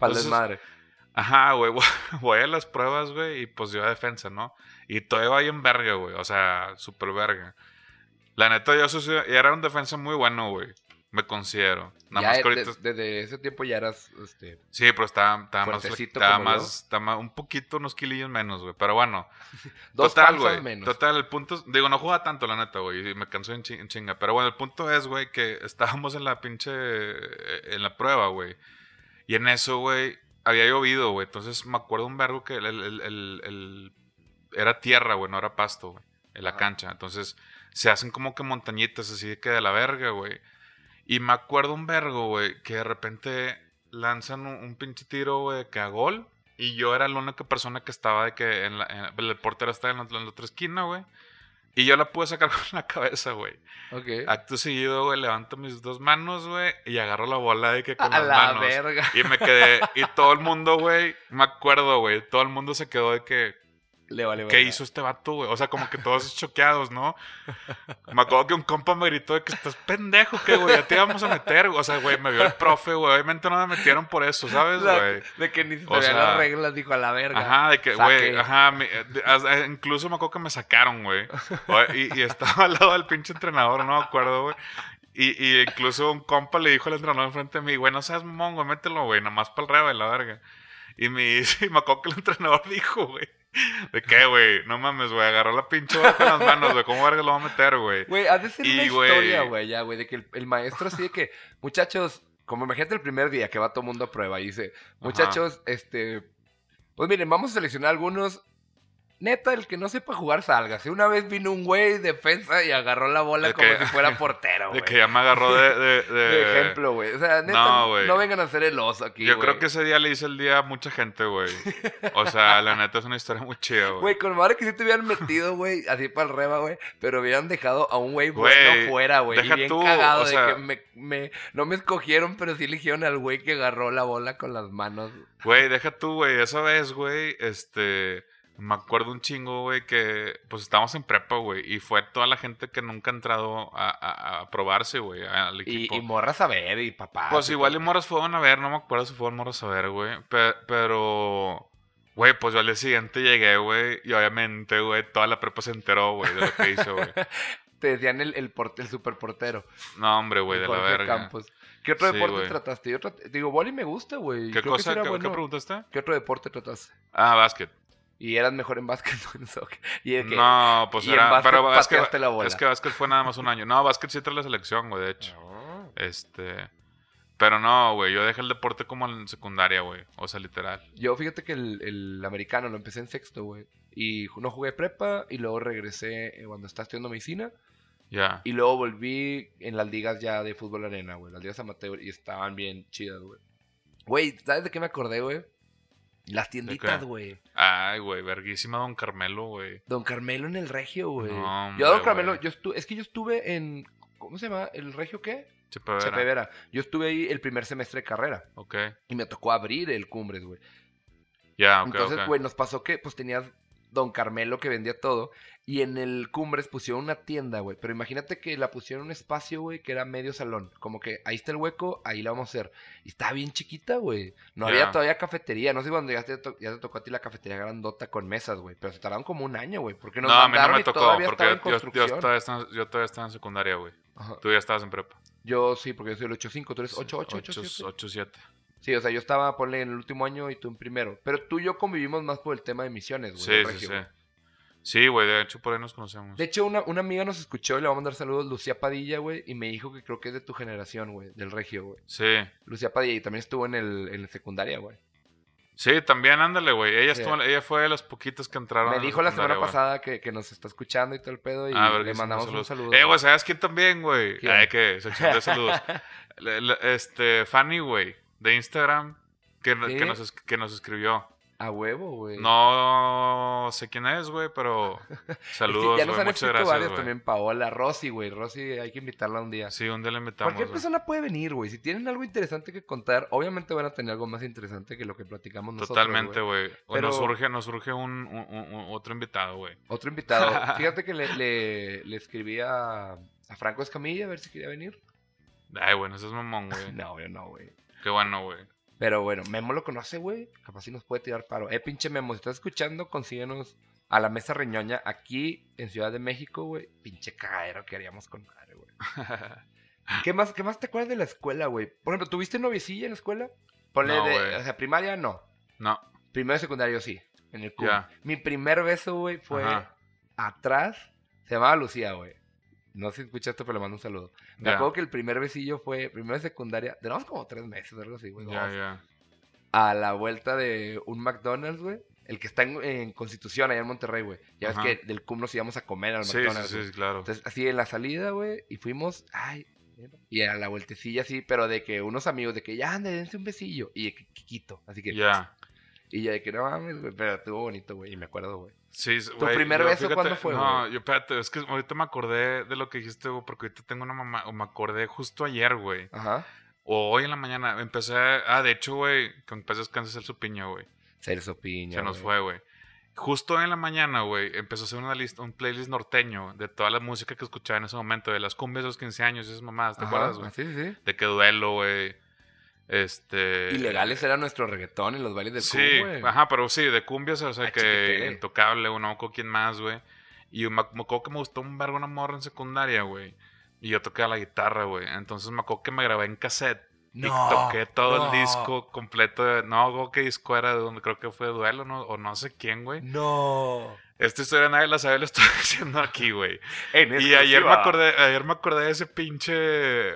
Para desmadre. Ajá, güey, voy- a las pruebas, güey, y pues yo a defensa, ¿no? Y todo iba ahí en verga, güey, o sea, súper verga. La neta, yo era un defensa muy bueno, güey, me considero. Nada Ya más que ahorita... desde ese tiempo ya eras, este... Sí, pero estaba, estaba más, estaba más, estaba más- un poquito, unos kilillos menos, güey. Pero bueno, Dos total, güey. menos. Total, el punto, es- digo, no juega tanto, la neta, güey. Y me cansó en chinga. Pero bueno, el punto es, güey, que estábamos en la pinche, eh, en la prueba, güey. Y en eso, güey, había llovido, güey. Entonces me acuerdo un vergo que el, el- el- era tierra, güey, no era pasto, güey, en la cancha. Entonces se hacen como que montañitas así de que de la verga, güey. Y me acuerdo un vergo, güey, que de repente lanzan un, un pinche tiro, güey, que a gol. Y yo era la única persona que estaba de que en la, en- el portero estaba en la, en la otra esquina, güey. Y yo la pude sacar con la cabeza, güey. Ok. Acto seguido, güey, levanto mis dos manos, güey, y agarro la bola de que con A las la manos. verga. Y me quedé, y todo el mundo, güey, me acuerdo, güey, todo el mundo se quedó de que, Le vale ¿qué hizo este vato, güey? O sea, como que todos choqueados, ¿no? Me acuerdo que un compa me gritó de que estás pendejo, que, güey, ya te íbamos a meter. O sea, güey, me vio el profe, güey, obviamente no me metieron por eso, ¿sabes, güey? de que ni se O sea, las reglas, dijo a la verga. Ajá, de que, güey, ajá, me- eh, de- incluso me acuerdo que me sacaron, güey. Y, y estaba al lado del pinche entrenador, no me acuerdo, güey. Y, y incluso un compa le dijo al entrenador enfrente de mí, güey, no seas mamón, güey, mételo, güey, nada más para el rebe, la verga. Y me, y me acuerdo que el entrenador dijo, güey, ¿de qué, güey? No mames, güey, agarró la pinche bola con las manos, güey, ¿cómo verga lo va a meter, güey? Güey, ha de ser Y, una historia, güey, ya, güey, de que el, el maestro así de que, muchachos, como imagínate el primer día que va todo mundo a prueba y dice, muchachos, este, pues miren, vamos a seleccionar algunos. Neta, el que no sepa jugar, sálgase. Una vez vino un güey defensa y agarró la bola De como que- si fuera portero, De güey. que ya me agarró de... de, de- De ejemplo, güey. O sea, neta, No, vengan a hacer el oso aquí, Yo creo que ese día le hice el día a mucha gente, güey. O sea, la neta es una historia muy chida, güey. Güey, con madre que sí te hubieran metido, güey, así para el reba, güey, pero hubieran dejado a un güey bueno fuera, güey. Y deja bien tú, cagado o de sea- que me, me- no me escogieron, pero sí eligieron al güey que agarró la bola con las manos. Güey, deja tú, güey. Esa vez, güey, este. Me acuerdo un chingo, güey, que pues estábamos en prepa, güey. Y fue toda la gente que nunca ha entrado a, a- a probarse, güey, al equipo. y morras a ver, y papá. pues igual y morras fueron a ver, no me acuerdo si fueron morras a ver, güey. Pe- pero. Güey, pues yo al día siguiente llegué, güey. Y obviamente, güey, toda la prepa se enteró, güey, de lo que hizo, güey. Te decían el, el, el superportero. No, hombre, güey, de la verga. Campos. ¿Qué otro Sí, deporte güey. trataste? Yo trat- Digo, boli me gusta, güey. ¿Qué Creo cosa? ¿Qué, bueno. qué preguntaste? ¿Qué otro deporte trataste? Ah, básquet. Y eras mejor en básquet o en soccer. Y de que- No, pues y en era. básquet pero básquet, la bola. es que básquet fue nada más un año. No, básquet sí trae la selección, güey, de hecho. Este. Pero no, güey. Yo dejé el deporte como en secundaria, güey. O sea, literal. Yo fíjate que el, el americano lo empecé en sexto, güey. Y no jugué prepa y luego regresé eh, cuando estaba estudiando medicina. Ya. Y luego volví en las ligas ya de fútbol arena, güey. Las ligas amateur y estaban bien chidas, güey. Güey, ¿sabes de qué me acordé, güey? Las tienditas, güey. Ay, güey, verguísima Don Carmelo, güey. Don Carmelo en el Regio, güey. No, yo Don Carmelo, yo estuve, es que yo estuve en, ¿cómo se llama? ¿El Regio qué? Chepevera. Chepevera. Yo estuve ahí el primer semestre de carrera Ok. y me tocó abrir el Cumbres, güey. Ya, ok, Entonces, güey, nos pasó que pues tenías Don Carmelo que vendía todo y en el Cumbres pusieron una tienda, güey. Pero imagínate que la pusieron en un espacio, güey, que era medio salón. Como que ahí está el hueco, ahí la vamos a hacer. Y estaba bien chiquita, güey. No había todavía cafetería. No sé cuándo ya te, to- ya te tocó a ti la cafetería grandota con mesas, güey. Pero se tardaron como un año, güey. Porque nos no, a mí no mandaron me tocó, porque yo, yo- yo construcción. todavía estaba, yo todavía estaba en secundaria, güey. Tú ya estabas en prepa. Yo sí, porque yo soy el 8-5, tú eres 8-8-8-7. 8-7. Sí, o sea, yo estaba, ponle, en el último año y tú en primero. Pero tú y yo convivimos más por el tema de misiones, güey. Sí, sí, regio, sí. güey. Sí, güey, de hecho por ahí nos conocemos. De hecho, una, una amiga nos escuchó y le vamos a mandar saludos, Lucía Padilla, güey, y me dijo que creo que es de tu generación, güey, del regio, güey. Sí. Lucía Padilla, y también estuvo en el en la secundaria, güey. Sí, también ándale, güey. Ella, Sí. estuvo- ella fue de los poquitos que entraron. Me dijo la semana pasada que, que nos está escuchando y todo el pedo, y Ah, le mandamos un saludos. saludo. Eh, güey, ¿sabes quién también, güey? Ay, que sección de saludos. Este, Fanny, güey, de Instagram, que, nos, es- que nos escribió. A huevo, güey. No sé quién es, güey, pero Es que saludos, ya nos güey. han Muchas gracias, varios güey. también, Paola, Rosy, güey. Rosy, hay que invitarla un día. Sí, un día le invitamos, Cualquier güey. persona puede venir, güey. Si tienen algo interesante que contar, obviamente van a tener algo más interesante que lo que platicamos nosotros. Totalmente, güey. güey. Pero- Nos surge, nos surge un, un- un- un- otro invitado, güey. Otro invitado. Fíjate que le, le, le escribí a, a Franco Escamilla a ver si quería venir. Ay, güey, no seas mamón, güey. No, yo no, güey. Qué bueno, güey. Pero bueno, Memo lo conoce, güey. Capaz si nos puede tirar paro. Eh, pinche Memo, si estás escuchando, consíguenos a la mesa reñoña aquí en Ciudad de México, güey. Pinche cagadero que haríamos con madre, güey. ¿Qué más, ¿Qué más te acuerdas de la escuela, güey? Por ejemplo, ¿tuviste noviecilla en la escuela? Ponle No, de, o sea, primaria no. No, Primero y secundario sí. En el. Ya. Mi primer beso, güey, fue Ajá. atrás. Se llamaba Lucía, güey. No sé si escuchaste, pero le mando un saludo. Me acuerdo que el primer besillo fue, primero de secundaria, duramos como tres meses, algo así, güey. ya. A la vuelta de un McDonald's, güey. El que está en, en Constitución, allá en Monterrey, güey. Ya Ajá. ves que del CUM nos íbamos a comer al Sí, sí, McDonald's. sí, güey. claro. Entonces, así en la salida, güey, y fuimos, ay, y a la vueltecilla así, pero de que unos amigos, de que ya, ande, dense un besillo. Y de que Kikito, así que, Ya. Y ya de que no mames, güey, pero estuvo bonito, güey, y me acuerdo, güey. Sí, güey, primer yo, beso cuándo fue, No, yo espérate, es que ahorita me acordé de lo que dijiste, güey, porque ahorita tengo una mamá, o me acordé justo ayer, güey. Ajá. O hoy en la mañana empecé, ah, de hecho, güey, que empecé a descansar el supiño, güey. Celso Piña. Se nos fue, güey. Justo hoy en la mañana, güey, empezó a hacer una lista, un playlist norteño de toda la música que escuchaba en ese momento, de las cumbias de los 15 años y esas mamadas, ¿te Ajá, acuerdas, güey? Sí, sí, sí. De que duelo, güey. Este. Ilegales era nuestro reggaetón en los bailes del Sí, CUM, güey. ajá, pero sí, de cumbias, o sea, Ah, que intocable, o no, con quién más, güey. Y me, me acuerdo que me gustó un vergo una morra en secundaria, güey. Y yo tocaba la guitarra, güey. Entonces me acuerdo que me grabé en cassette. y toqué todo no. el disco completo. De, no, creo que disco era de donde creo que fue Duelo, ¿no? O no sé quién, güey. No. Esta historia nadie la sabe, la estoy diciendo aquí, güey. En Y ayer me acordé, ayer me acordé de ese pinche.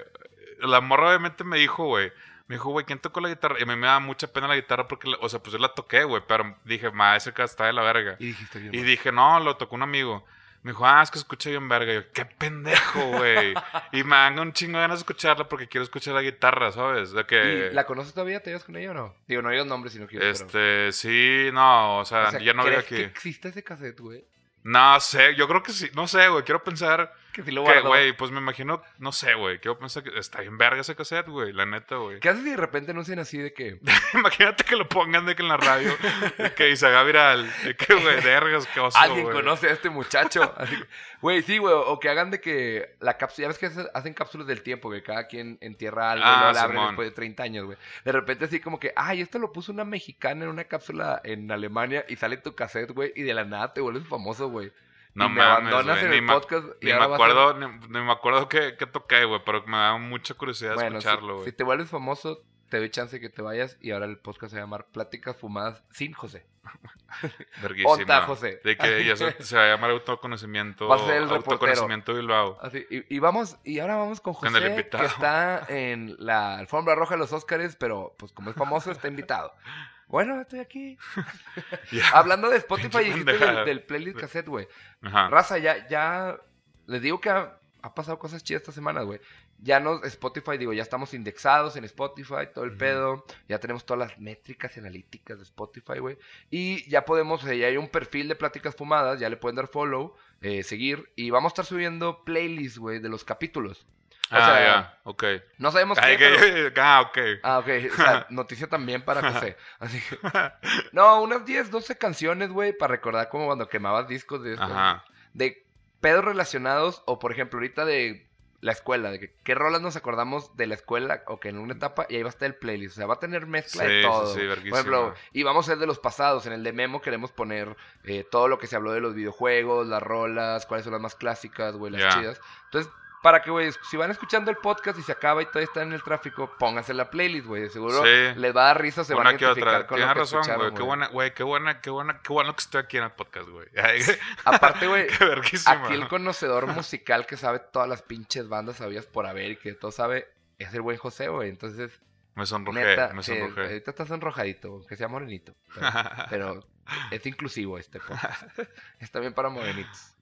La morra obviamente me dijo, güey. Me dijo, güey, ¿quién tocó la guitarra? Y a mí me da mucha pena la guitarra porque, o sea, pues yo la toqué, güey. Pero dije, ma, ese acá está de la verga. Y dijiste. Y dije, no, lo tocó un amigo. Me dijo, ah, es que escucha bien verga. Y yo, qué pendejo, güey. y me dan un chingo de ganas de escucharla porque quiero escuchar la guitarra, ¿sabes? De que. ¿Y ¿La conoces todavía? ¿Te llevas con ella o no? Digo, no digas nombres si no quieres. Este, sí, no, o sea, pero... O sea, ya no veo ¿crees aquí. que existe ese cassette, güey? No sé, yo creo que sí, no sé, güey. Quiero pensar Que sí lo que, guardó. güey, pues me imagino, no sé, güey. Quiero pensar que está bien verga ese cassette, güey, la neta, güey. ¿Qué haces si de repente anuncian así de que... Imagínate que lo pongan de que en la radio, de que y se haga viral. De que, güey, vergas, qué oso, Alguien conoce a este muchacho. Que- Güey, sí, güey. O que hagan de que la cápsula. Ya ves que hace- hacen cápsulas del tiempo, que cada quien entierra algo y Ah, abren Simón. después de 30 años, güey. De repente, así como que, ay, esto lo puso una mexicana en una cápsula en Alemania y sale tu cassette, güey, y de la nada te vuelves famoso, güey. No y me mames, abandonas güey, en ni el me- podcast y Ni me ahora vas a- acuerdo, ni, ni me acuerdo qué, qué toqué, güey, pero me da mucha curiosidad Bueno, si- escucharlo, si, güey. te vuelves famoso, te doy chance que te vayas y ahora el podcast se va a llamar Pláticas Fumadas sin José. Verguísima. Onta, José. De que ya se, se va a llamar autoconocimiento. Vas a ser el autoconocimiento Bilbao. Así, y, y vamos, y ahora vamos con Con José, el invitado. que está en la alfombra roja de los Óscares, pero pues como es famoso, está invitado. Bueno, estoy aquí. Hablando de Spotify, pendejada. del, del playlist cassette, güey. Raza, ya, ya, les digo que ha pasado cosas chidas esta semana, güey. Ya no, Spotify, digo, ya estamos indexados en Spotify, todo el pedo. Ya tenemos todas las métricas y analíticas de Spotify, güey. Y ya podemos, eh, ya hay un perfil de Pláticas Fumadas, ya le pueden dar follow, eh, seguir. Y vamos a estar subiendo playlists, güey, de los capítulos. O ah, sea, ya, ok. No sabemos Ay, qué, que- pero- Ah, ok. Ah, ok. O sea, noticia también para José. Así que... No, unas 10, 12 canciones, güey, para recordar como cuando quemabas discos de esto. Ajá. De pedos relacionados, o por ejemplo, ahorita de la escuela, de que qué rolas nos acordamos de la escuela, o que en una etapa, y ahí va a estar el playlist. O sea, va a tener mezcla Sí, de sí, todo. sí, por verguísima. ejemplo, y vamos a ser de los pasados. En el de Memo queremos poner eh, todo lo que se habló de los videojuegos, las rolas, cuáles son las más clásicas, güey, las chidas. Entonces, para que, güey, si van escuchando el podcast y se acaba y todavía están en el tráfico, pónganse la playlist, güey. de Seguro Sí. les va a dar risa, se van a que identificar otra. con Tienes que razón, güey. Qué buena, güey. Qué buena, qué buena, qué bueno que estoy aquí en el podcast, güey. Aparte, güey, aquí el conocedor musical que sabe todas las pinches bandas sabías por haber y que todo sabe es el buen José, güey. Entonces, Me sonrojé, neta, me que sonrojé. ahorita estás enrojadito, aunque sea morenito. Pero, pero es inclusivo este podcast. Está bien para morenitos.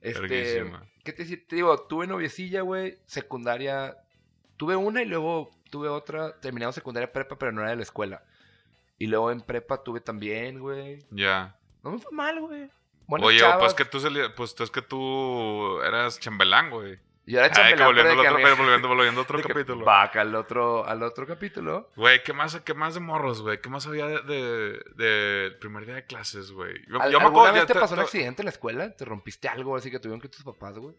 Este. ¿qué te, te digo? Tuve noviecilla, güey, secundaria. Tuve una y luego tuve otra. Terminamos secundaria prepa, pero no era de la escuela. Y luego en prepa tuve también, güey. Ya. No me fue mal, güey. Buenas Oye, pues que tú pues es que tú eras chambelán, güey. Yo era Ay, que volviendo, al otro, que me- volviendo, volviendo a otro de capítulo. Vaca al otro, al otro capítulo. Güey, ¿qué más, ¿qué más de morros, güey? ¿Qué más había de, de, de primer día de clases, güey? Yo, ¿Al- yo me ¿Alguna acuerdo, vez ya te pasó un te- accidente en la escuela? ¿Te rompiste algo así que tuvieron que tus papás, güey?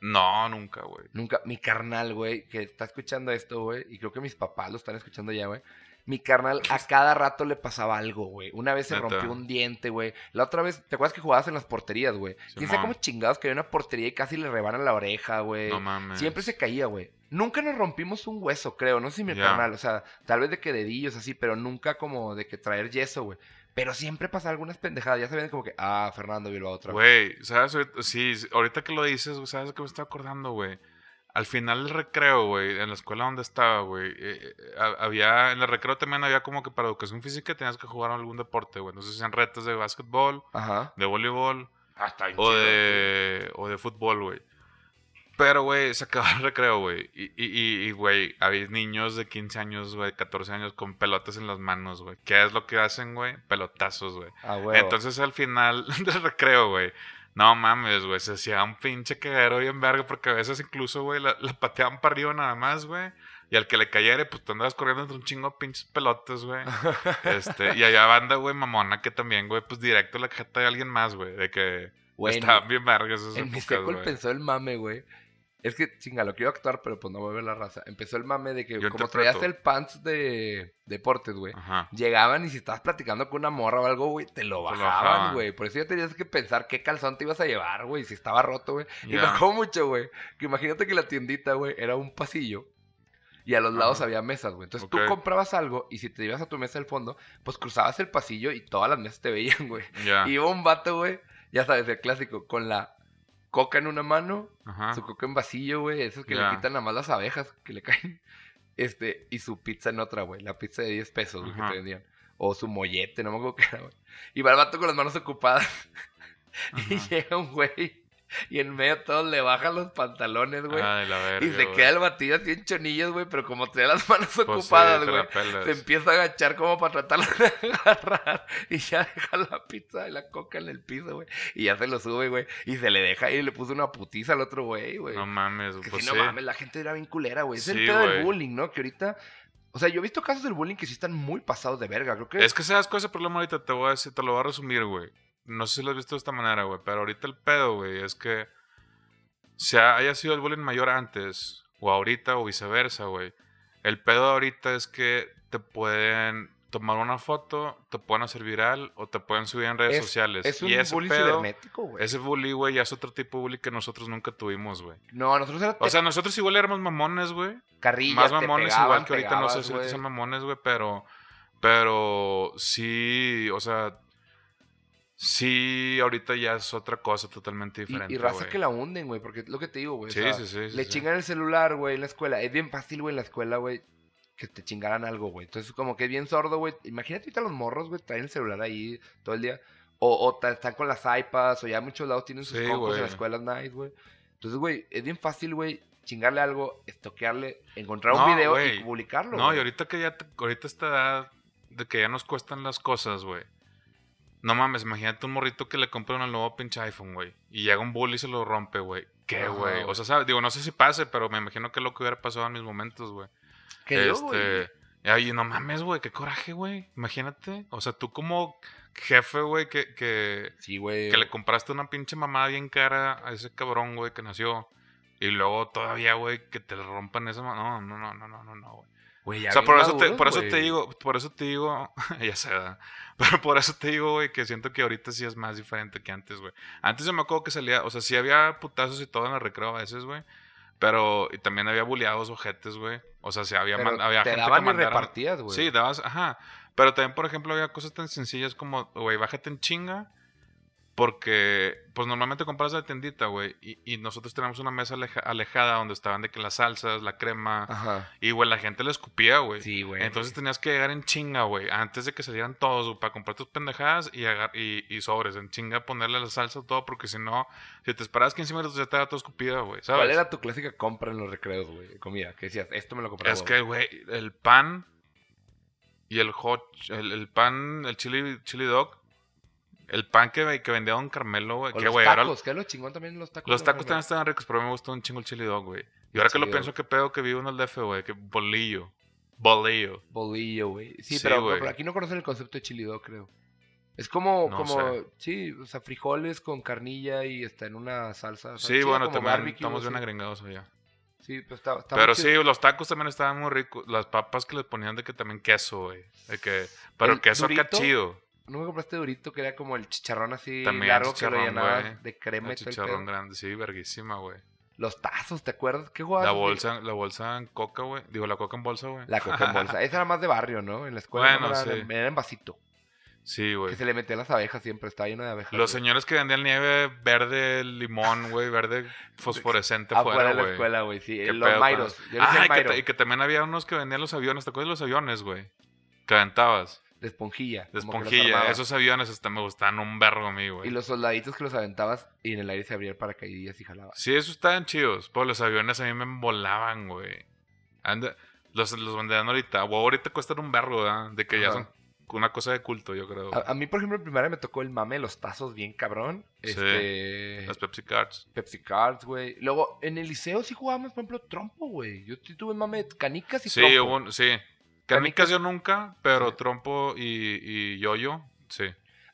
No, nunca, güey. Nunca, mi carnal, güey, que está escuchando esto, güey, y creo que mis papás lo están escuchando ya, güey. Mi carnal a cada rato le pasaba algo, güey. Una vez se Neta. rompió un diente, güey. La otra vez, ¿te acuerdas que jugabas en las porterías, güey? Quién sabe cómo chingados que había una portería y casi le rebanan la oreja, güey. No mames. Siempre se caía, güey. Nunca nos rompimos un hueso, creo. No sé si mi carnal, o sea, tal vez de que dedillos así, pero nunca como de que traer yeso, güey. Pero siempre pasaba algunas pendejadas. Ya sabían como que, ah, Fernando Bilbao otra vez. Güey, ¿sabes? Sí, ahorita que lo dices, ¿sabes qué me estoy acordando, güey? Al final del recreo, güey, en la escuela donde estaba, güey, eh, eh, ha- había, en el recreo también había como que para educación física tenías que jugar algún deporte, güey. Entonces hacían retos de básquetbol, Ajá. de voleibol Ah, está bien o chido, de, o de fútbol, güey. Pero, güey, se acababa el recreo, güey. Y, y, y- y, güey, había niños de 15 años, güey, 14 años con pelotas en las manos, güey. ¿Qué es lo que hacen, güey? Pelotazos, güey. Ah. Entonces al final del recreo, güey. No mames, güey. Se hacía un pinche cagadero bien verga. Porque a veces incluso, güey, la, la pateaban para arriba nada más, güey. Y al que le cayere, pues tú andabas corriendo entre un chingo de pinches pelotas, güey. Este, y allá banda, güey, mamona, que también, güey, pues directo la jeta de alguien más, güey. De que Güey, estaban bien vergas esas En mi épocas, güey. empezó el mame, güey. Es que, chinga, lo quiero actuar, pero pues no voy a ver la raza. Empezó el mame de que Yo como interpreto. traías el pants de deportes, güey. Llegaban y si estabas platicando con una morra o algo, güey, te lo bajaban, güey. Por eso ya tenías que pensar qué calzón te ibas a llevar, güey. Si estaba roto, güey. Y me acuerdo mucho, güey. Que imagínate que la tiendita, güey, era un pasillo. Y a los lados había mesas, güey. Entonces tú comprabas algo y si te ibas a tu mesa del fondo, pues cruzabas el pasillo y todas las mesas te veían, güey. Y iba un vato, güey, ya sabes, el clásico, con la coca en una mano, Ajá. su coca en vasillo, güey, esos que le quitan nada más las abejas que le caen. Este, y su pizza en otra, güey, la pizza de 10 pesos, güey, que te vendían. O su mollete, no me acuerdo qué era, güey. Y va el vato con las manos ocupadas. Y llega un güey y en medio todos le bajan los pantalones, güey. Ay, la verga, y se güey. queda el batido así en chonillos, güey, pero como trae las manos Pues ocupadas, güey. Se empieza a agachar como para tratarlo de agarrar. Y ya deja la pizza y la coca en el piso, güey. Y ya se lo sube, güey. Y se le deja y le puso una putiza al otro güey, güey. No mames, que pues si no sí. mames, la gente era bien culera, güey. Es el pedo del bullying, ¿no? Que ahorita. O sea, yo he visto casos del bullying que sí están muy pasados de verga. Creo que. Es que sabes cuál es el problema ahorita, te voy a decir, te lo voy a resumir, güey. No sé si lo has visto de esta manera, güey, pero ahorita el pedo, güey, es que si haya sido el bullying mayor antes, o ahorita, o viceversa, güey. El pedo ahorita es que te pueden tomar una foto, te pueden hacer viral, o te pueden subir en redes es, sociales. es un y ese pedo, cibernético, güey. ese bully, güey, ya es otro tipo de bully que nosotros nunca tuvimos, güey. No, nosotros era O sea, nosotros igual éramos mamones, güey. carrillas, Más te mamones pegaban, igual que ahorita no sé si ahorita son mamones, güey, pero pero sí, o sea, sí ahorita ya es otra cosa totalmente diferente. Y, y raza güey. que la hunden, güey, porque es lo que te digo, güey. o Sí, sea, sí, sí, sí, Le sí. chingan el celular, güey, en la escuela. Es bien fácil, güey, en la escuela, güey, que te chingaran algo, güey. Entonces, como que es bien sordo, güey. Imagínate ahorita los morros, güey, traen el celular ahí todo el día. O, o están con las iPads, o ya muchos lados tienen sus Sí, en güey. las escuelas nice, güey. Entonces, Entonces, güey, es bien fácil, güey, chingarle algo, estoquearle, encontrar No, un video güey. y publicarlo. No, güey. y ahorita que ya, te- ahorita esta edad de que ya nos cuestan las cosas, güey. No mames, imagínate un morrito que le compra un nuevo pinche iPhone, güey. Y llega un bully y se lo rompe, güey. ¿Qué, güey? O sea, ¿sabes? Digo, no sé si pase, pero me imagino que es lo que hubiera pasado en mis momentos, güey. Güey, Este. Ay, no mames, güey, qué coraje, güey. Imagínate. O sea, tú como jefe, güey, que, que, Sí, güey. que le compraste una pinche mamada bien cara a ese cabrón, güey, que nació. Y luego todavía, güey, que te le rompan esa mano. No, no, no, no, no, no, güey. Ya O sea, por eso, te, por eso te digo, por eso te digo, ya sé, ¿verdad? Pero por eso te digo, güey, que siento que ahorita sí es más diferente que antes, güey. Antes yo me acuerdo que salía, o sea, sí había putazos y todo en el recreo a veces, güey. Pero y también había buleados ojetes, güey. O sea, sí había, man- había te gente daban que y mandara- repartías, güey. Sí, dabas, ajá. Pero también, por ejemplo, había cosas tan sencillas como, güey, bájate en chinga. Porque, pues normalmente compras la tiendita, güey. Y, y nosotros tenemos una mesa aleja- alejada donde estaban de que las salsas, la crema. Ajá. Y, güey, la gente le escupía, güey. Sí, güey. Entonces tenías que llegar en chinga, güey. Antes de que salieran todos, güey, para comprar tus pendejadas y, y, y sobres. En chinga ponerle la salsa todo. Porque si no, si te esperabas 15 minutos ya estaba todo escupida, güey. ¿Sabes? ¿Cuál era tu clásica compra en los recreos, güey? de Comida. Que decías, esto me lo compraba. Es que, güey, el pan y el hot, el, el pan, el chili, chili dog, el pan que, que vendía Don Carmelo, güey, O que, los güey, ahora tacos, que lo chingón también los tacos. los tacos también estaban ricos, pero a mí me gustó un chingo el chili dog, güey. Y ahora que lo pienso, qué pedo que vivo en el DF, güey, que bolillo, bolillo. Bolillo, güey. Sí, Sí, pero, güey. pero aquí no conocen el concepto de chili dog, creo. Es como, No como, sé. sí, o sea, frijoles con carnilla y está en una salsa. o sea, Sí, bueno, también barbecue, estamos bien agringados allá. Sí, pues está, está Pero sí, los tacos también estaban muy ricos. Las papas que les ponían de que también queso, güey. De que, pero El queso acá chido. ¿No me compraste durito que era como el chicharrón así También, largo que lo llenabas güey. de crema El chicharrón grande, sí, verguísima, güey. Los tazos, ¿te acuerdas? ¿Qué jugabas? La bolsa, la bolsa en coca, güey. Digo, la coca en bolsa, güey. La coca en bolsa. Esa era más de barrio, ¿no? En la escuela Bueno, no era, sí. era en vasito. Sí, güey. Que se le metían las abejas siempre, estaba lleno de abejas. Los güey. señores que vendían nieve verde, limón, güey, verde fosforescente fuera, de la güey. escuela, güey, sí. Qué Los pedo, cuando- Yo Ah, y que, y que también había unos que vendían los aviones. ¿Te acuerdas de los aviones, güey? Que aventabas. De esponjilla. De esponjilla. Esos aviones hasta me gustaban un vergo a mí, Y güey. los soldaditos que los aventabas y en el aire se abría el paracaidillas y jalabas. Sí, esos estaban chidos. Pero los aviones a mí me volaban, güey. Anda, los, los ahorita. O ahorita cuestan un vergo, ¿verdad? De que ya son una cosa de culto, yo creo. A, a mí, por ejemplo, en primaria me tocó el mame los tazos bien cabrón. Sí. Este. Las Pepsi Cards. Pepsi Cards, güey. Luego, en el liceo sí jugábamos, por ejemplo, trompo, güey. Yo sí tuve mame de canicas y Sí, trompo. hubo un- sí. Canicas yo nunca, pero trompo y, y yo-yo, sí.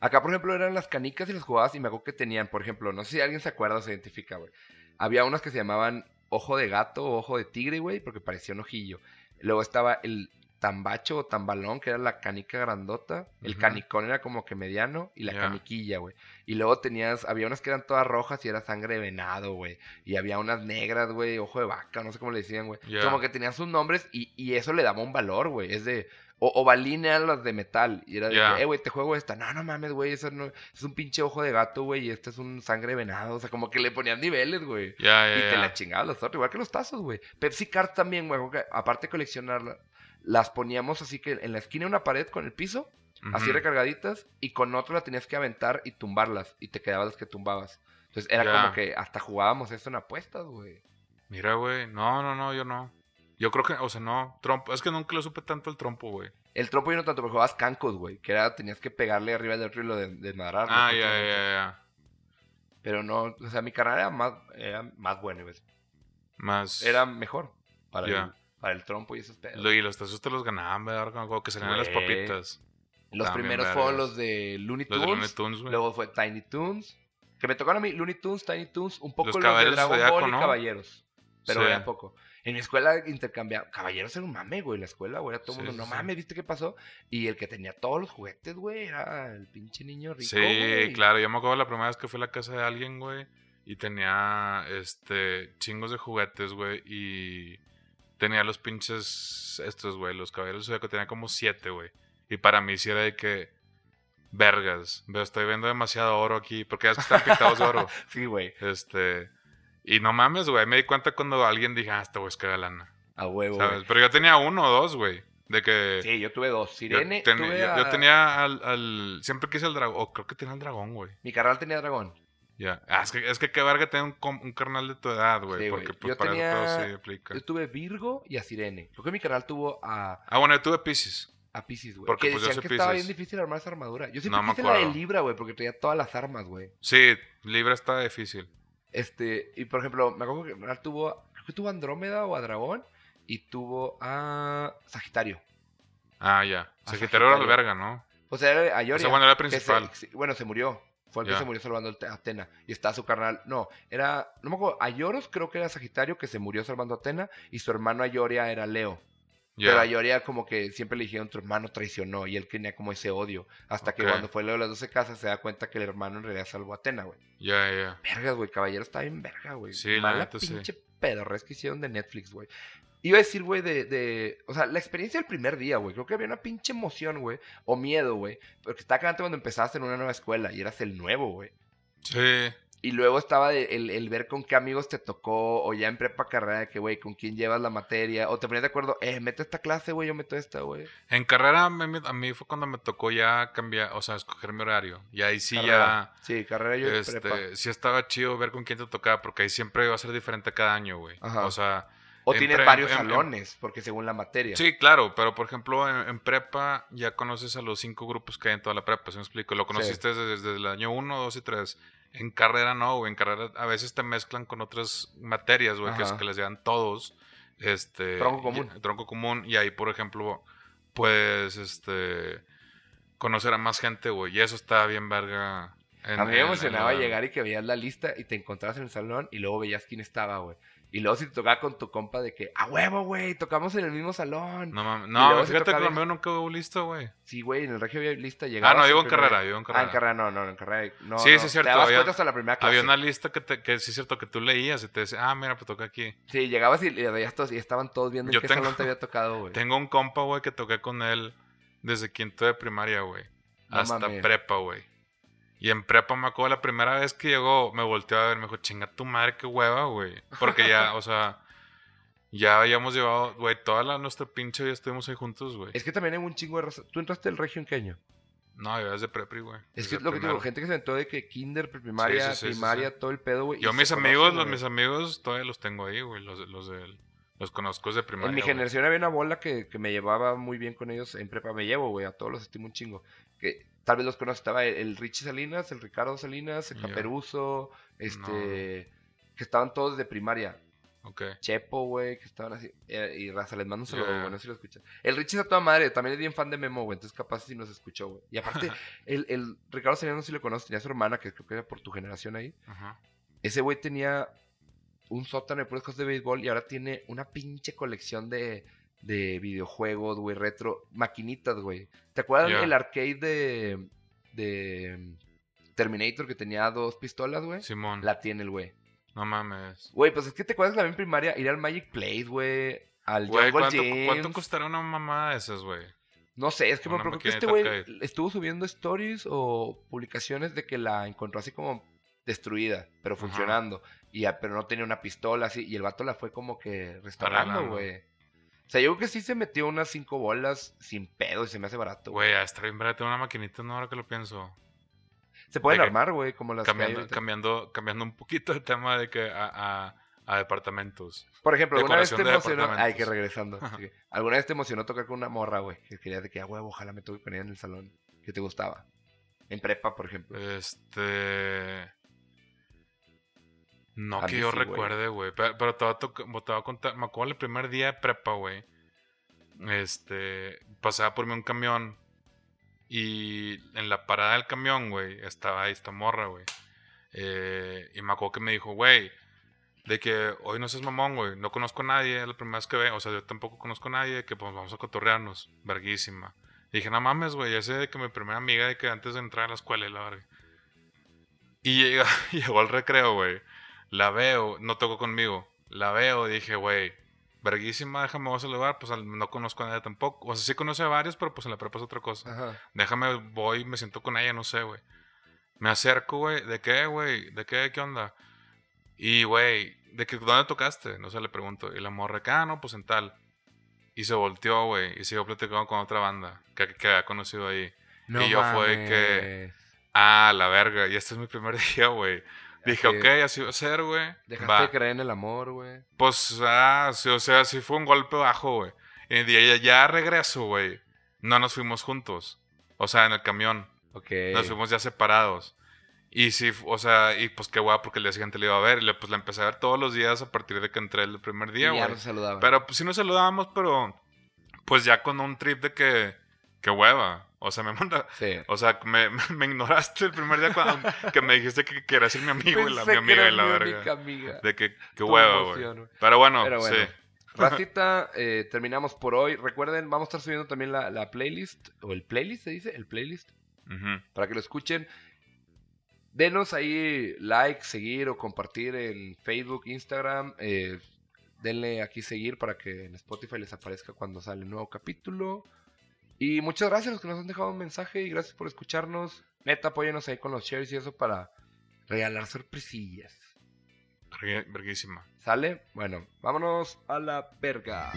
Acá, por ejemplo, eran las canicas y las jugabas y me acuerdo que tenían, por ejemplo, no sé si alguien se acuerda o se identifica, güey. Había unas que se llamaban ojo de gato o ojo de tigre, güey, porque parecía un ojillo. Luego estaba el tambacho o tambalón, que era la canica grandota. El canicón era como que mediano y la caniquilla, güey. Y luego tenías, había unas que eran todas rojas y era sangre de venado, güey. Y había unas negras, güey, ojo de vaca, no sé cómo le decían, güey. Como que tenían sus nombres y, y eso le daba un valor, güey. Es de, o, ovalín eran las de metal. Y era de que, eh, güey, te juego esta. No, no mames, güey, eso no, es un pinche ojo de gato, güey, y este es un sangre de venado. O sea, como que le ponían niveles, güey. Y te la chingabas los otros, igual que los tazos, güey. Pepsi Cards también, güey, aparte de coleccionarlas, las poníamos así que en la esquina de una pared con el piso, así recargaditas, y con otro la tenías que aventar y tumbarlas, y te quedabas las que tumbabas. Entonces era Ya. como que hasta jugábamos eso en apuestas, güey. Mira, güey. No, no, no, yo no. Yo creo que, o sea, no. Trompo. Es que nunca lo supe tanto el trompo, güey. El trompo yo no tanto, pero jugabas cancos, güey, que era, tenías que pegarle arriba del otro y lo de, desmadrarlo. Ah, ya, ya, ya. Pero no, o sea, mi canal era más, era más bueno, güey. Más. Era mejor para, Ya. el, para el trompo y esos pedos. Y los tazos te los ganaban, ¿verdad? Como que salían las Güey. papitas. Los También primeros fueron los de Looney Tunes. de Looney Tunes, güey. Luego fue Tiny Toons. Que me tocaron a mí Looney Tunes, Tiny Toons, un poco Los los, de Dragon Zodiaco, Ball y ¿no? Caballeros. Pero Sí. vean poco. En mi escuela intercambiaba. Caballeros era un mame, güey. La escuela, güey. Era todo el Sí, mundo. No sí. mames, ¿viste qué pasó? Y el que tenía todos los juguetes, güey, era el pinche niño rico. Sí, güey. claro. Yo me acuerdo la primera vez que fui a la casa de alguien, güey. Y tenía, este, chingos de juguetes, güey. Y tenía los pinches, estos, güey. Los caballeros que tenía como siete, güey. Y para mí sí era de que, vergas. Veo, estoy viendo demasiado oro aquí. Porque ya es que están pintados de oro. Sí, güey. Este. Y no mames, güey. Me di cuenta cuando alguien dije, ah, este güey es que lana. A huevo, ¿Sabes? Pero yo tenía uno o dos, güey. De que. Sí, yo tuve dos. yo, Sirene, ten- tuve yo- a- yo tenía al, al- Siempre quise el dragón. O creo que tenía el dragón, güey. Mi carnal tenía dragón. Ya. Ah, es que, es que qué verga tener un, un carnal de tu edad, güey. Sí, porque pues Yo para eso todo tenía- sí aplica. Yo tuve Virgo y a Sirene. Creo que mi canal tuvo a, Ah, bueno, yo tuve Pisces. A Pisces, güey. Porque, Que pues, yo decían soy que estaba bien difícil armar esa armadura. Yo siempre No me quise la de acuerdo. Libra, güey, porque traía todas las armas, güey. Sí, Libra está difícil. Este, y por ejemplo, me acuerdo que tuvo, creo que tuvo a Andrómeda o a Dragón y tuvo a Sagitario. Ah, ya. A Sagitario era la Sagitario. verga, ¿no? O sea, era sea, bueno, era que se- principal. bueno, se murió. Fue el que Ya. se murió salvando al- a Atena. Y está su carnal. No, era. No me acuerdo. Ayoros creo que era Sagitario que se murió salvando a Atena. Y su hermano Ayoria era Leo. Ya. Pero Ayoria como que siempre le dijeron tu hermano traicionó. Y él tenía como ese odio. Hasta que cuando fue Leo de las 12 casas se da cuenta que el hermano en realidad salvó a Atena, güey. Ya, ya. Vergas, güey. Caballero está bien verga, güey. Sí, la Mala neta, sí. pinche pedorres que hicieron de Netflix, güey. Iba a decir, güey, de, de... O sea, la experiencia del primer día, güey. Creo que había una pinche emoción, güey. O miedo, güey. Porque estaba cagante cuando empezaste en una nueva escuela y eras el nuevo, güey. Sí. Y luego estaba de- el, el ver con qué amigos te tocó, o ya en prepa carrera, que, güey, con quién llevas la materia, o te ponías de acuerdo, eh, mete esta clase, güey, yo meto esta, güey. En carrera a mí, a mí fue cuando me tocó ya cambiar, o sea, escoger mi horario. Y ahí sí Carrera. Sí, carrera yo en prepa. Este, sí estaba chido ver con quién te tocaba, porque ahí siempre iba a ser diferente cada año, güey. O sea, O en tienes pre- varios en- en- salones, porque según la materia. sí, claro, pero por ejemplo, en, en prepa ya conoces a los cinco grupos que hay en toda la prepa, ¿sí me explico? Lo conociste desde, desde el año 1, 2 y 3. En carrera no, güey. En carrera a veces te mezclan con otras materias, güey, que, es- que les dan todos. Este, Tronco común. y- tronco común. Y ahí, por ejemplo, puedes, este, conocer a más gente, güey. Y eso está bien verga. en- a mí me emocionaba la- llegar y que veías la lista y te encontrabas en el salón y luego veías quién estaba, güey. Y luego si te tocaba con tu compa de que, a huevo, güey, tocamos en el mismo salón. No, mames. No fíjate que tocaba lo ir- mío nunca hubo listo, güey. Sí, güey, en el regio había lista, Ah, llegabas no, el digo en carrera, digo en Ah, carrera. en carrera no, no, en carrera no. Sí, no. sí, es cierto, Te dabas había- cuenta hasta la primera clase. Había una lista que, te, que sí es cierto que tú leías y te decía, ah, mira, pues toca aquí. Sí, llegabas y le veías todos y estaban todos viendo Yo en qué tengo- salón te había tocado, güey. Tengo un compa, güey, que toqué con él desde quinto de primaria, güey. No hasta mames. prepa, güey. Y en prepa me acuerdo la primera vez que llegó, me volteó a ver, me dijo, chinga tu madre, qué hueva, güey. Porque ya, o sea, ya habíamos llevado, güey, toda la, nuestra pinche vida estuvimos ahí juntos, güey. Es que también hay un chingo de raza. ¿Tú entraste al regio en qué año? No, yo desde prepri, güey. Es que es lo que digo, gente que se entró de que kinder, primaria, Sí, sí, sí, sí, primaria, todo el pedo, güey. Yo mis conocen, amigos, los güey. mis amigos, todavía los tengo ahí, güey, los, los de los conozco desde primaria. En mi güey. generación había una bola que, que me llevaba muy bien con ellos en prepa. Me llevo, güey, a todos los estimo un chingo. Que tal vez los conoces. Estaba el, el Richie Salinas, el Ricardo Salinas, el. Caperuso, este... Que estaban todos de primaria. Chepo, güey, que estaban así. eh, y raza, les mando un saludo, Ya. güey, no sé si lo escuchan. El Richie está toda madre, también es bien fan de Memo, güey, entonces capaz si nos escuchó, güey. Y aparte, el, el Ricardo Salinas no sé si lo conoces, tenía su hermana, que creo que era por tu generación ahí. Ajá. Ese güey tenía un sótano de puras cosas de béisbol y ahora tiene una pinche colección de, de videojuegos, güey, retro, maquinitas, güey. ¿Te acuerdas el arcade de, de Terminator que tenía dos pistolas, güey? Simón. La tiene el güey. No mames. Güey, pues es que te acuerdas también en primaria ir al Magic Place, güey. Al Güey, ¿cuánto, Gyms. ¿cuánto costará una mamada de esas, güey? No sé, es que me preocupa que este güey estuvo subiendo stories o publicaciones de que la encontró así como destruida, pero Ajá. funcionando. Y pero no tenía una pistola así. Y el vato la fue como que restaurando, güey. O sea, yo creo que sí se metió unas cinco bolas sin pedo y se me hace barato. güey. Estar bien tengo una maquinita, no ahora que lo pienso. Se pueden de armar, güey, como las Cambiando, cambiando, cambiando un poquito de tema de que a, a, a departamentos. Por ejemplo, alguna vez te emocionó. Ay, que regresando. así que, ¿Alguna vez te emocionó tocar con una morra, güey? Que querías de que, a huevo, ojalá me toque con ella en el salón. Que te gustaba. En prepa, por ejemplo. Este. No A que yo sí, recuerde, güey. Pero, pero te, voy a toc- te voy a contar. Me acuerdo el primer día de prepa, güey. Este. Pasaba por mí un camión. Y en la parada del camión, güey, estaba ahí esta morra, güey. Eh, y me acuerdo que me dijo, güey, de que hoy no seas mamón, güey. No conozco a nadie, es la primera vez que ve. O sea, yo tampoco conozco a nadie, que pues vamos a cotorrearnos. Verguísima. Y dije, no mames, güey, ese de que mi primera amiga de que antes de entrar a la escuela la verga. Y llega, llegó al recreo, güey. La veo, no tocó conmigo. La veo dije, güey, verguísima, déjame voy a saludar. Pues no conozco a nadie tampoco. O sea, sí conoce a varios, pero pues en la prepa es otra cosa. Ajá. Déjame, voy, me siento con ella, no sé, güey. Me acerco, güey. ¿De qué, güey? ¿De qué? ¿Qué onda? Y, güey, ¿de qué, dónde tocaste? No sé, le pregunto. Y la morra, acá, no, pues en tal. Y se volteó, güey. Y siguió platicando con otra banda que, que había conocido ahí. No Y yo fue que- mames. Ah, la verga. Y este es mi primer día, güey. Dije, ok, así va a ser, güey. Dejaste Va. de creer en el amor, güey. Pues, ah, sí, o sea, sí fue un golpe bajo, güey. Y ya, ya regreso, güey. No nos fuimos juntos. O sea, en el camión. Ok. Nos fuimos ya separados. Y sí, o sea, y pues qué guay, porque el día siguiente le iba a ver. Y le, pues la empecé a ver todos los días a partir de que entré el primer día, ya güey. nos saludaban. Pero pues sí nos saludábamos, pero pues ya con un trip de que, que hueva. O sea, me manda. Sí. O sea, me, me ignoraste el primer día cuando, que me dijiste que querías ser mi amigo y la, mi amiga y la verga. amiga. De que, que Tu hueva, güey. Pero bueno, Pero bueno. sí. Racita, eh, terminamos por hoy. Recuerden, vamos a estar subiendo también la, la playlist. ¿O el playlist se dice? El playlist. Para que lo escuchen. Denos ahí like, seguir o compartir en Facebook, Instagram. eh, denle aquí seguir para que en Spotify les aparezca cuando sale el nuevo capítulo. Y muchas gracias a los que nos han dejado un mensaje y gracias por escucharnos. Neta, apóyenos ahí con los shares y eso para regalar sorpresillas. Verguísima. ¿Sale? Bueno, vámonos a la verga.